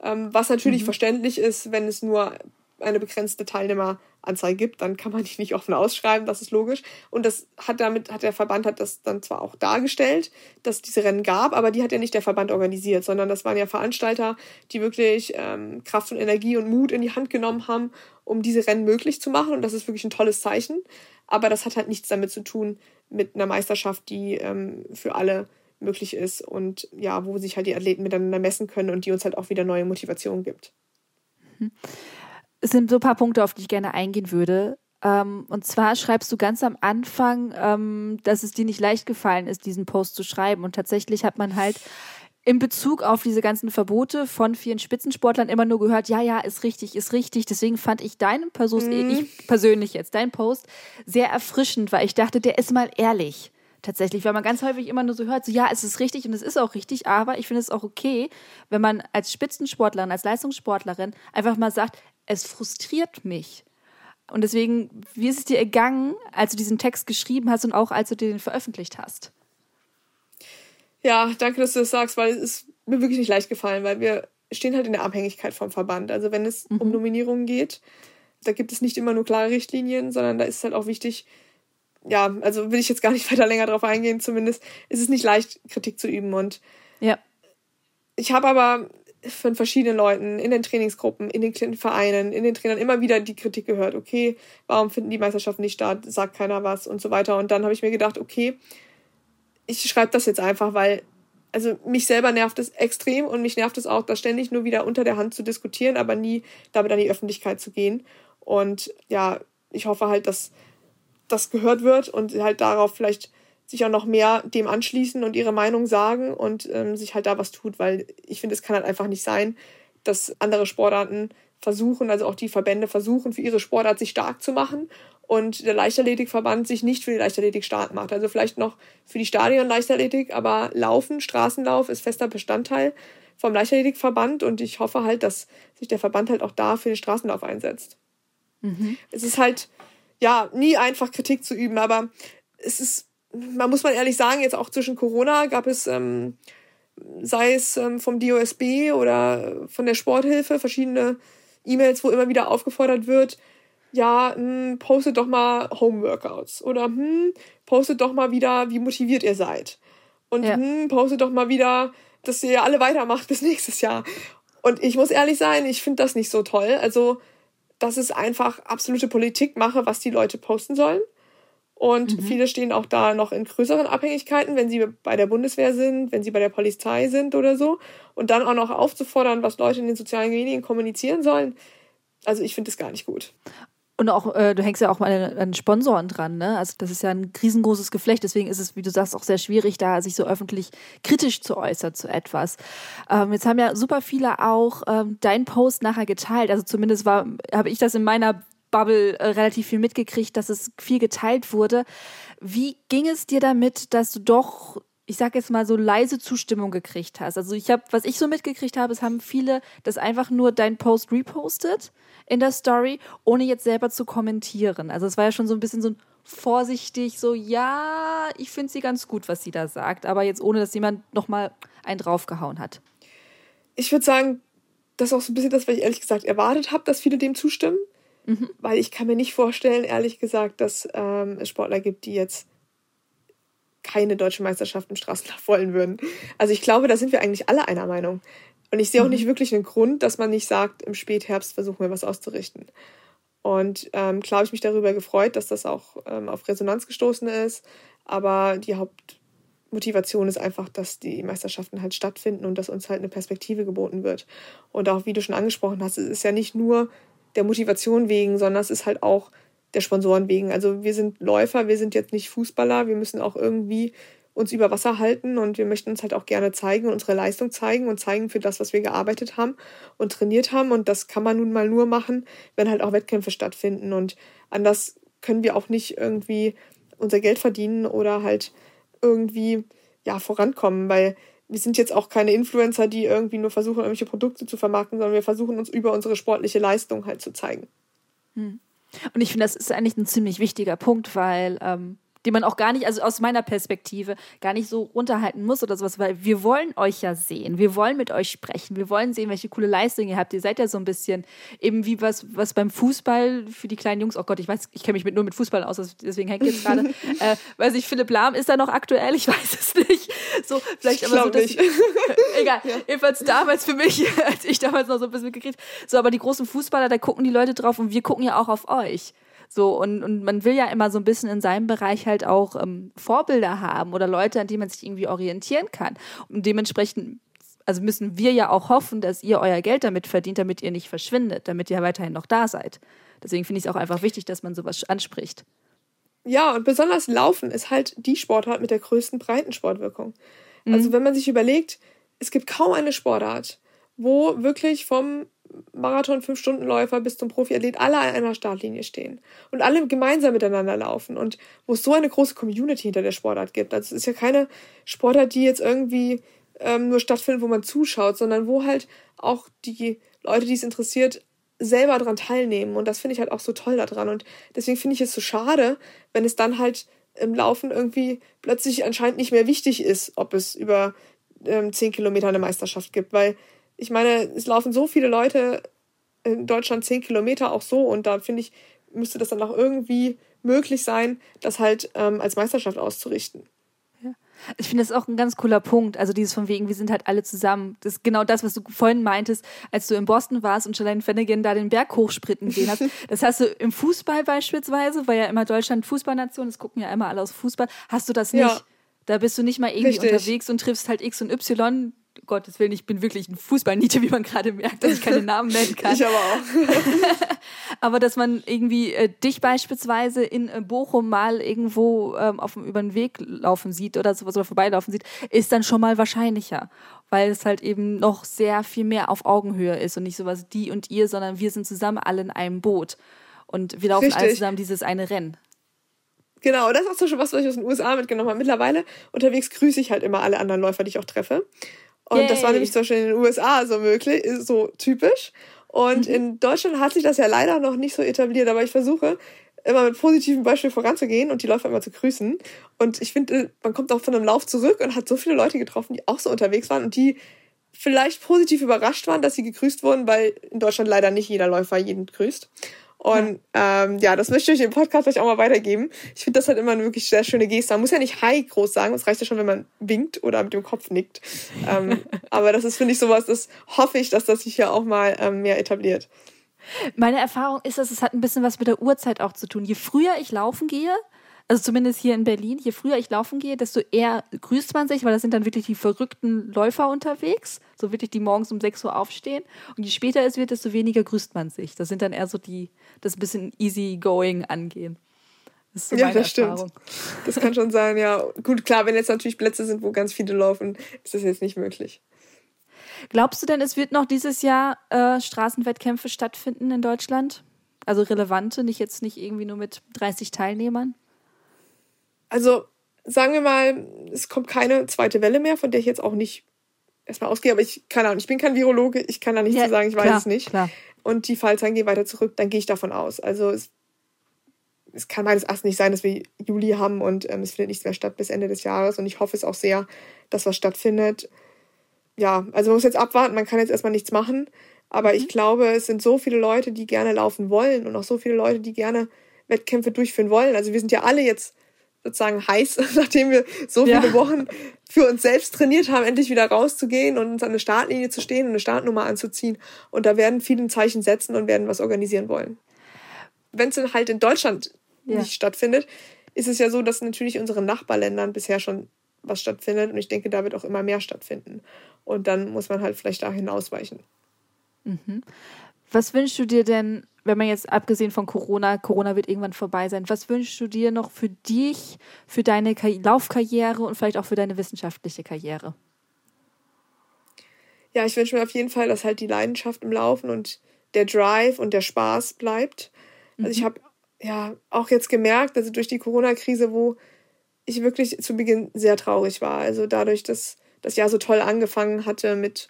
ähm, was natürlich mhm. verständlich ist, wenn es nur eine begrenzte Teilnehmeranzahl gibt, dann kann man die nicht offen ausschreiben, das ist logisch. Und das hat damit, hat der Verband hat das dann zwar auch dargestellt, dass es diese Rennen gab, aber die hat ja nicht der Verband organisiert, sondern das waren ja Veranstalter, die wirklich ähm, Kraft und Energie und Mut in die Hand genommen haben, um diese Rennen möglich zu machen. Und das ist wirklich ein tolles Zeichen. Aber das hat halt nichts damit zu tun mit einer Meisterschaft, die ähm, für alle möglich ist und ja, wo sich halt die Athleten miteinander messen können und die uns halt auch wieder neue Motivation gibt. Mhm es sind so ein paar Punkte, auf die ich gerne eingehen würde. Ähm, und zwar schreibst du ganz am Anfang, ähm, dass es dir nicht leicht gefallen ist, diesen Post zu schreiben. Und tatsächlich hat man halt in Bezug auf diese ganzen Verbote von vielen Spitzensportlern immer nur gehört, ja, ja, ist richtig, ist richtig. Deswegen fand ich deinen Post, mhm. ich persönlich jetzt, deinen Post sehr erfrischend, weil ich dachte, der ist mal ehrlich. Tatsächlich, weil man ganz häufig immer nur so hört, so ja, es ist richtig und es ist auch richtig, aber ich finde es auch okay, wenn man als Spitzensportlerin, als Leistungssportlerin einfach mal sagt, es frustriert mich. Und deswegen, wie ist es dir ergangen, als du diesen Text geschrieben hast und auch als du den veröffentlicht hast? Ja, danke, dass du das sagst, weil es ist mir wirklich nicht leicht gefallen, weil wir stehen halt in der Abhängigkeit vom Verband. Also wenn es mhm. um Nominierungen geht, da gibt es nicht immer nur klare Richtlinien, sondern da ist es halt auch wichtig, ja, also will ich jetzt gar nicht weiter länger drauf eingehen, zumindest ist es nicht leicht, Kritik zu üben. Und ja. ich habe aber von verschiedenen Leuten in den Trainingsgruppen, in den Vereinen, in den Trainern immer wieder die Kritik gehört, okay, warum finden die Meisterschaften nicht statt, sagt keiner was und so weiter. Und dann habe ich mir gedacht, okay, ich schreibe das jetzt einfach, weil, also mich selber nervt es extrem und mich nervt es auch, da ständig nur wieder unter der Hand zu diskutieren, aber nie damit an die Öffentlichkeit zu gehen. Und ja, ich hoffe halt, dass das gehört wird und halt darauf vielleicht sich auch noch mehr dem anschließen und ihre Meinung sagen und ähm, sich halt da was tut, weil ich finde, es kann halt einfach nicht sein, dass andere Sportarten versuchen, also auch die Verbände versuchen, für ihre Sportart sich stark zu machen und der Leichtathletikverband sich nicht für die Leichtathletik stark macht. Also vielleicht noch für die Stadion-Leichtathletik, aber Laufen, Straßenlauf ist fester Bestandteil vom Leichtathletikverband und ich hoffe halt, dass sich der Verband halt auch da für den Straßenlauf einsetzt. Mhm. Es ist halt, ja, nie einfach Kritik zu üben, aber es ist man muss man ehrlich sagen, jetzt auch zwischen Corona gab es, ähm, sei es ähm, vom DOSB oder von der Sporthilfe, verschiedene E-Mails, wo immer wieder aufgefordert wird, ja, hm, postet doch mal Homeworkouts oder hm, postet doch mal wieder, wie motiviert ihr seid. Und ja. hm, postet doch mal wieder, dass ihr alle weitermacht bis nächstes Jahr. Und ich muss ehrlich sein, ich finde das nicht so toll. Also dass es einfach absolute Politik mache, was die Leute posten sollen. Und mhm. viele stehen auch da noch in größeren Abhängigkeiten, wenn sie bei der Bundeswehr sind, wenn sie bei der Polizei sind oder so. Und dann auch noch aufzufordern, was Leute in den sozialen Medien kommunizieren sollen. Also ich finde das gar nicht gut. Und auch, äh, du hängst ja auch mal an Sponsoren dran, ne? Also das ist ja ein riesengroßes Geflecht, deswegen ist es, wie du sagst, auch sehr schwierig, da sich so öffentlich kritisch zu äußern zu etwas. Ähm, jetzt haben ja super viele auch ähm, deinen Post nachher geteilt. Also zumindest war, habe ich das in meiner Bubble äh, relativ viel mitgekriegt, dass es viel geteilt wurde. Wie ging es dir damit, dass du doch ich sag jetzt mal so leise Zustimmung gekriegt hast. Also ich habe, was ich so mitgekriegt habe, es haben viele das einfach nur dein Post repostet in der Story, ohne jetzt selber zu kommentieren. Also es war ja schon so ein bisschen so ein vorsichtig, so ja, ich finde sie ganz gut, was sie da sagt, aber jetzt ohne, dass jemand nochmal einen draufgehauen hat. Ich würde sagen, das ist auch so ein bisschen das, was ich ehrlich gesagt erwartet habe, dass viele dem zustimmen. Mhm. Weil ich kann mir nicht vorstellen, ehrlich gesagt, dass ähm, es Sportler gibt, die jetzt keine deutsche Meisterschaft im Straßenlauf wollen würden. Also ich glaube, da sind wir eigentlich alle einer Meinung. Und ich sehe auch mhm. nicht wirklich einen Grund, dass man nicht sagt, im Spätherbst versuchen wir was auszurichten. Und ähm, klar habe ich mich darüber gefreut, dass das auch ähm, auf Resonanz gestoßen ist. Aber die Hauptmotivation ist einfach, dass die Meisterschaften halt stattfinden und dass uns halt eine Perspektive geboten wird. Und auch, wie du schon angesprochen hast, es ist ja nicht nur der Motivation wegen, sondern es ist halt auch der Sponsoren wegen. Also wir sind Läufer, wir sind jetzt nicht Fußballer, wir müssen auch irgendwie uns über Wasser halten und wir möchten uns halt auch gerne zeigen und unsere Leistung zeigen und zeigen für das, was wir gearbeitet haben und trainiert haben. Und das kann man nun mal nur machen, wenn halt auch Wettkämpfe stattfinden. Und anders können wir auch nicht irgendwie unser Geld verdienen oder halt irgendwie ja vorankommen, weil wir sind jetzt auch keine Influencer, die irgendwie nur versuchen, irgendwelche Produkte zu vermarkten, sondern wir versuchen uns über unsere sportliche Leistung halt zu zeigen. Hm. Und ich finde, das ist eigentlich ein ziemlich wichtiger Punkt, weil ähm, die man auch gar nicht, also aus meiner Perspektive, gar nicht so runterhalten muss oder sowas, weil wir wollen euch ja sehen, wir wollen mit euch sprechen, wir wollen sehen, welche coole Leistungen ihr habt. Ihr seid ja so ein bisschen eben wie was, was beim Fußball für die kleinen Jungs, oh Gott, ich weiß, ich kenne mich mit, nur mit Fußball aus, deswegen hängt jetzt gerade, äh, weiß ich, Philipp Lahm ist da noch aktuell, ich weiß es nicht. So, vielleicht ich aber so, dass, nicht. egal, ja. jedenfalls damals für mich, als ich damals noch so ein bisschen mitgekriegt, so, aber die großen Fußballer, da gucken die Leute drauf und wir gucken ja auch auf euch. So, und, und man will ja immer so ein bisschen in seinem Bereich halt auch ähm, Vorbilder haben oder Leute, an die man sich irgendwie orientieren kann. Und dementsprechend also müssen wir ja auch hoffen, dass ihr euer Geld damit verdient, damit ihr nicht verschwindet, damit ihr weiterhin noch da seid. Deswegen finde ich es auch einfach wichtig, dass man sowas anspricht. Ja, und besonders Laufen ist halt die Sportart mit der größten Breitensportwirkung. Mhm. Also wenn man sich überlegt, es gibt kaum eine Sportart, wo wirklich vom Marathon Fünf-Stunden-Läufer bis zum Profiathlet alle an einer Startlinie stehen und alle gemeinsam miteinander laufen und wo es so eine große Community hinter der Sportart gibt. Also es ist ja keine Sportart, die jetzt irgendwie ähm, nur stattfindet, wo man zuschaut, sondern wo halt auch die Leute, die es interessiert, selber daran teilnehmen. Und das finde ich halt auch so toll daran. Und deswegen finde ich es so schade, wenn es dann halt im Laufen irgendwie plötzlich anscheinend nicht mehr wichtig ist, ob es über ähm, zehn Kilometer eine Meisterschaft gibt, weil ich meine, es laufen so viele Leute in Deutschland zehn Kilometer auch so und da finde ich, müsste das dann auch irgendwie möglich sein, das halt ähm, als Meisterschaft auszurichten. Ja. Ich finde das auch ein ganz cooler Punkt. Also dieses von wegen, wir sind halt alle zusammen. Das ist genau das, was du vorhin meintest, als du in Boston warst und Shalane Flanagan da den Berg hochspritten gesehen hast. Das hast du im Fußball beispielsweise, weil ja immer Deutschland Fußballnation, das gucken ja immer alle aus Fußball, hast du das nicht. Ja. Da bist du nicht mal irgendwie Richtig. unterwegs und triffst halt X und Y, Gottes Willen, ich bin wirklich ein Fußballniete, wie man gerade merkt, dass ich keine Namen nennen kann. Ich aber auch. aber dass man irgendwie äh, dich beispielsweise in äh, Bochum mal irgendwo ähm, auf, über den Weg laufen sieht oder sowas oder vorbeilaufen sieht, ist dann schon mal wahrscheinlicher. Weil es halt eben noch sehr viel mehr auf Augenhöhe ist und nicht sowas die und ihr, sondern wir sind zusammen alle in einem Boot. Und wir laufen Richtig. alle zusammen dieses eine Rennen. Genau, das ist auch so schon was, was ich aus den USA mitgenommen habe. Mittlerweile unterwegs grüße ich halt immer alle anderen Läufer, die ich auch treffe. Und Yay. das war nämlich zum Beispiel in den USA so möglich, so typisch. Und mhm. in Deutschland hat sich das ja leider noch nicht so etabliert, aber ich versuche immer mit positiven Beispielen voranzugehen und die Läufer immer zu grüßen. Und ich finde, man kommt auch von einem Lauf zurück und hat so viele Leute getroffen, die auch so unterwegs waren und die vielleicht positiv überrascht waren, dass sie gegrüßt wurden, weil in Deutschland leider nicht jeder Läufer jeden grüßt. Und ja, ähm, ja das möchte ich im Podcast euch auch mal weitergeben. Ich finde das halt immer eine wirklich sehr schöne Geste. Man muss ja nicht Hi groß sagen, es reicht ja schon, wenn man winkt oder mit dem Kopf nickt. Ähm, aber das ist, finde ich, sowas, das hoffe ich, dass das sich ja auch mal ähm, mehr etabliert. Meine Erfahrung ist, dass es hat ein bisschen was mit der Uhrzeit auch zu tun. Je früher ich laufen gehe, also zumindest hier in Berlin, je früher ich laufen gehe, desto eher grüßt man sich, weil das sind dann wirklich die verrückten Läufer unterwegs, so wirklich die morgens um 6 Uhr aufstehen. Und je später es wird, desto weniger grüßt man sich. Das sind dann eher so die, das bisschen easy going angehen. Das so ja, das Erfahrung. stimmt. Das kann schon sein, ja. Gut, klar, wenn jetzt natürlich Plätze sind, wo ganz viele laufen, ist das jetzt nicht möglich. Glaubst du denn, es wird noch dieses Jahr äh, Straßenwettkämpfe stattfinden in Deutschland? Also relevante, nicht jetzt nicht irgendwie nur mit 30 Teilnehmern? Also sagen wir mal, es kommt keine zweite Welle mehr, von der ich jetzt auch nicht erstmal ausgehe, aber ich keine Ahnung, ich bin kein Virologe, ich kann da nichts ja, zu sagen, ich klar, weiß es nicht. Klar. Und die Fallzahlen gehen weiter zurück, dann gehe ich davon aus. Also es, es kann meines Erachtens nicht sein, dass wir Juli haben und ähm, es findet nichts mehr statt bis Ende des Jahres und ich hoffe es auch sehr, dass was stattfindet ja, also man muss jetzt abwarten, man kann jetzt erstmal nichts machen. Aber mhm. ich glaube, es sind so viele Leute, die gerne laufen wollen und auch so viele Leute, die gerne Wettkämpfe durchführen wollen. Also wir sind ja alle jetzt sozusagen heiß, nachdem wir so viele ja. Wochen für uns selbst trainiert haben, endlich wieder rauszugehen und uns an eine Startlinie zu stehen und eine Startnummer anzuziehen. Und da werden viele ein Zeichen setzen und werden was organisieren wollen. Wenn es dann halt in Deutschland ja. nicht stattfindet, ist es ja so, dass natürlich unsere Nachbarländern bisher schon was stattfindet. Und ich denke, da wird auch immer mehr stattfinden. Und dann muss man halt vielleicht dahin ausweichen. Mhm. Was wünschst du dir denn, wenn man jetzt abgesehen von Corona, Corona wird irgendwann vorbei sein, was wünschst du dir noch für dich, für deine Laufkarriere und vielleicht auch für deine wissenschaftliche Karriere? Ja, ich wünsche mir auf jeden Fall, dass halt die Leidenschaft im Laufen und der Drive und der Spaß bleibt. Also ich mhm. habe ja auch jetzt gemerkt, also durch die Corona-Krise, wo ich wirklich zu Beginn sehr traurig war. Also dadurch, dass das Jahr so toll angefangen hatte mit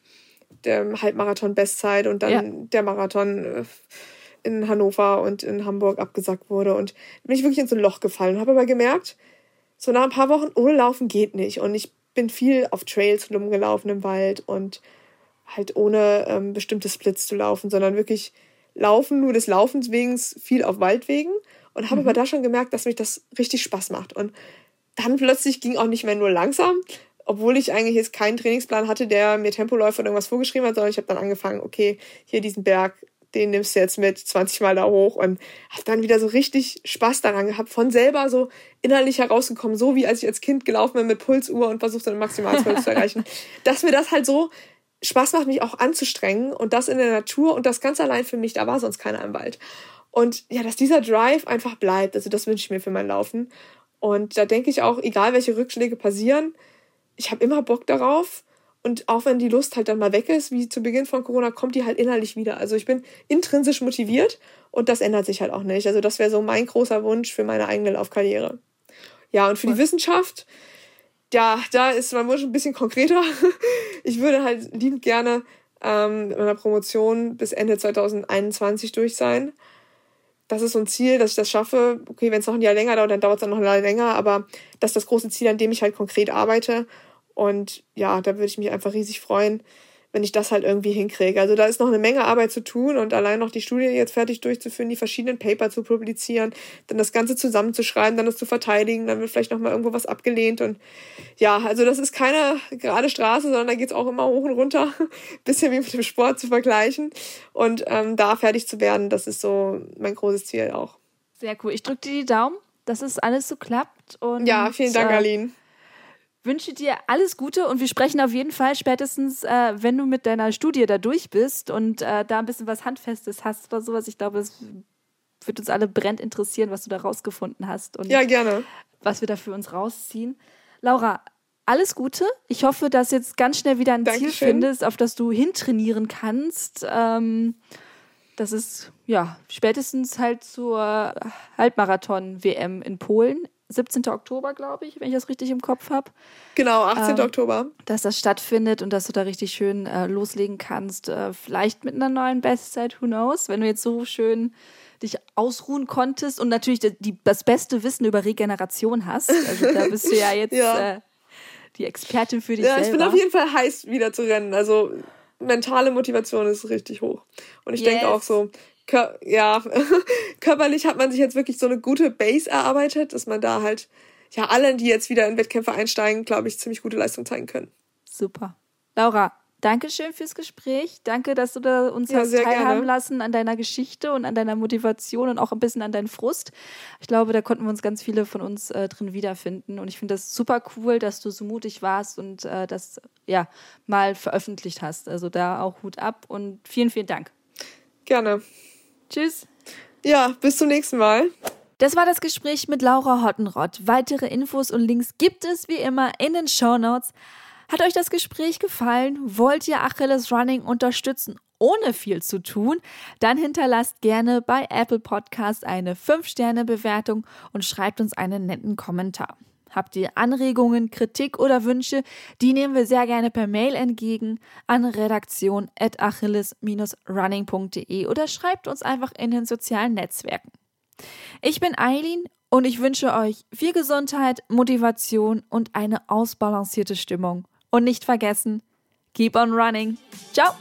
der Halbmarathon-Bestzeit und dann ja. der Marathon äh, in Hannover und in Hamburg abgesagt wurde. Und bin ich wirklich in so ein Loch gefallen. Habe aber gemerkt, so nach ein paar Wochen ohne Laufen geht nicht. Und ich bin viel auf Trails rumgelaufen im Wald und halt ohne ähm, bestimmte Splits zu laufen, sondern wirklich laufen, nur des Laufens wegen viel auf Waldwegen. Und habe mhm. aber da schon gemerkt, dass mich das richtig Spaß macht. Und dann plötzlich ging auch nicht mehr nur langsam, obwohl ich eigentlich jetzt keinen Trainingsplan hatte, der mir Tempoläufe oder irgendwas vorgeschrieben hat, sondern ich habe dann angefangen, okay, hier diesen Berg, den nimmst du jetzt mit 20 Mal da hoch und habe dann wieder so richtig Spaß daran gehabt, von selber so innerlich herausgekommen, so wie als ich als Kind gelaufen bin mit Pulsuhr und versucht dann Maximalpuls zu erreichen, dass mir das halt so Spaß macht, mich auch anzustrengen und das in der Natur und das ganz allein für mich, da war sonst keiner im Wald. Und ja, dass dieser Drive einfach bleibt, also das wünsche ich mir für mein Laufen. Und da denke ich auch, egal welche Rückschläge passieren, ich habe immer Bock darauf. Und auch wenn die Lust halt dann mal weg ist, wie zu Beginn von Corona, kommt die halt innerlich wieder. Also ich bin intrinsisch motiviert und das ändert sich halt auch nicht. Also das wäre so mein großer Wunsch für meine eigene Laufkarriere. Ja, und für die Wissenschaft, ja, da ist mein Wunsch ein bisschen konkreter. Ich würde halt liebend gerne ähm, mit meiner Promotion bis Ende 2021 durch sein das ist so ein Ziel, dass ich das schaffe. Okay, wenn es noch ein Jahr länger dauert, dann dauert es dann noch ein Jahr länger, aber das ist das große Ziel, an dem ich halt konkret arbeite. Und ja, da würde ich mich einfach riesig freuen, wenn ich das halt irgendwie hinkriege. Also da ist noch eine Menge Arbeit zu tun und allein noch die Studie jetzt fertig durchzuführen, die verschiedenen Paper zu publizieren, dann das Ganze zusammenzuschreiben, dann das zu verteidigen, dann wird vielleicht noch mal irgendwo was abgelehnt und ja, also das ist keine gerade Straße, sondern da geht's auch immer hoch und runter, bisschen wie mit dem Sport zu vergleichen und ähm, da fertig zu werden, das ist so mein großes Ziel auch. Sehr cool. Ich drücke dir die Daumen, dass es alles so klappt und ja, vielen Dank, äh, Aline wünsche dir alles Gute und wir sprechen auf jeden Fall spätestens, äh, wenn du mit deiner Studie da durch bist und äh, da ein bisschen was Handfestes hast oder sowas. Ich glaube, es wird uns alle brennend interessieren, was du da rausgefunden hast und ja, gerne. was wir da für uns rausziehen. Laura, alles Gute. Ich hoffe, dass jetzt ganz schnell wieder ein Dankeschön. Ziel findest, auf das du hintrainieren kannst. Ähm, das ist ja spätestens halt zur Halbmarathon-WM in Polen 17. Oktober, glaube ich, wenn ich das richtig im Kopf habe. Genau, 18. Ähm, Oktober. Dass das stattfindet und dass du da richtig schön äh, loslegen kannst. Äh, vielleicht mit einer neuen Bestzeit, who knows? Wenn du jetzt so schön dich ausruhen konntest und natürlich die, das beste Wissen über Regeneration hast. Also da bist du ja jetzt ja. Äh, die Expertin für dich ja, selber. Ich bin auf jeden Fall heiß, wieder zu rennen. Also mentale Motivation ist richtig hoch. Und ich yes. denke auch so, Kör ja, körperlich hat man sich jetzt wirklich so eine gute Base erarbeitet, dass man da halt, ja, alle, die jetzt wieder in Wettkämpfe einsteigen, glaube ich, ziemlich gute Leistung zeigen können. Super. Laura, Dankeschön fürs Gespräch. Danke, dass du da uns ja, hast teilhaben gerne. lassen an deiner Geschichte und an deiner Motivation und auch ein bisschen an deinen Frust. Ich glaube, da konnten wir uns ganz viele von uns äh, drin wiederfinden. Und ich finde das super cool, dass du so mutig warst und äh, das ja mal veröffentlicht hast. Also da auch Hut ab und vielen, vielen Dank. Gerne. Tschüss. Ja, bis zum nächsten Mal. Das war das Gespräch mit Laura Hottenrott. Weitere Infos und Links gibt es wie immer in den Show Notes. Hat euch das Gespräch gefallen? Wollt ihr Achilles Running unterstützen, ohne viel zu tun? Dann hinterlasst gerne bei Apple Podcast eine 5-Sterne-Bewertung und schreibt uns einen netten Kommentar. Habt ihr Anregungen, Kritik oder Wünsche? Die nehmen wir sehr gerne per Mail entgegen an redaktion.achilles-running.de oder schreibt uns einfach in den sozialen Netzwerken. Ich bin Eileen und ich wünsche euch viel Gesundheit, Motivation und eine ausbalancierte Stimmung. Und nicht vergessen, keep on running. Ciao!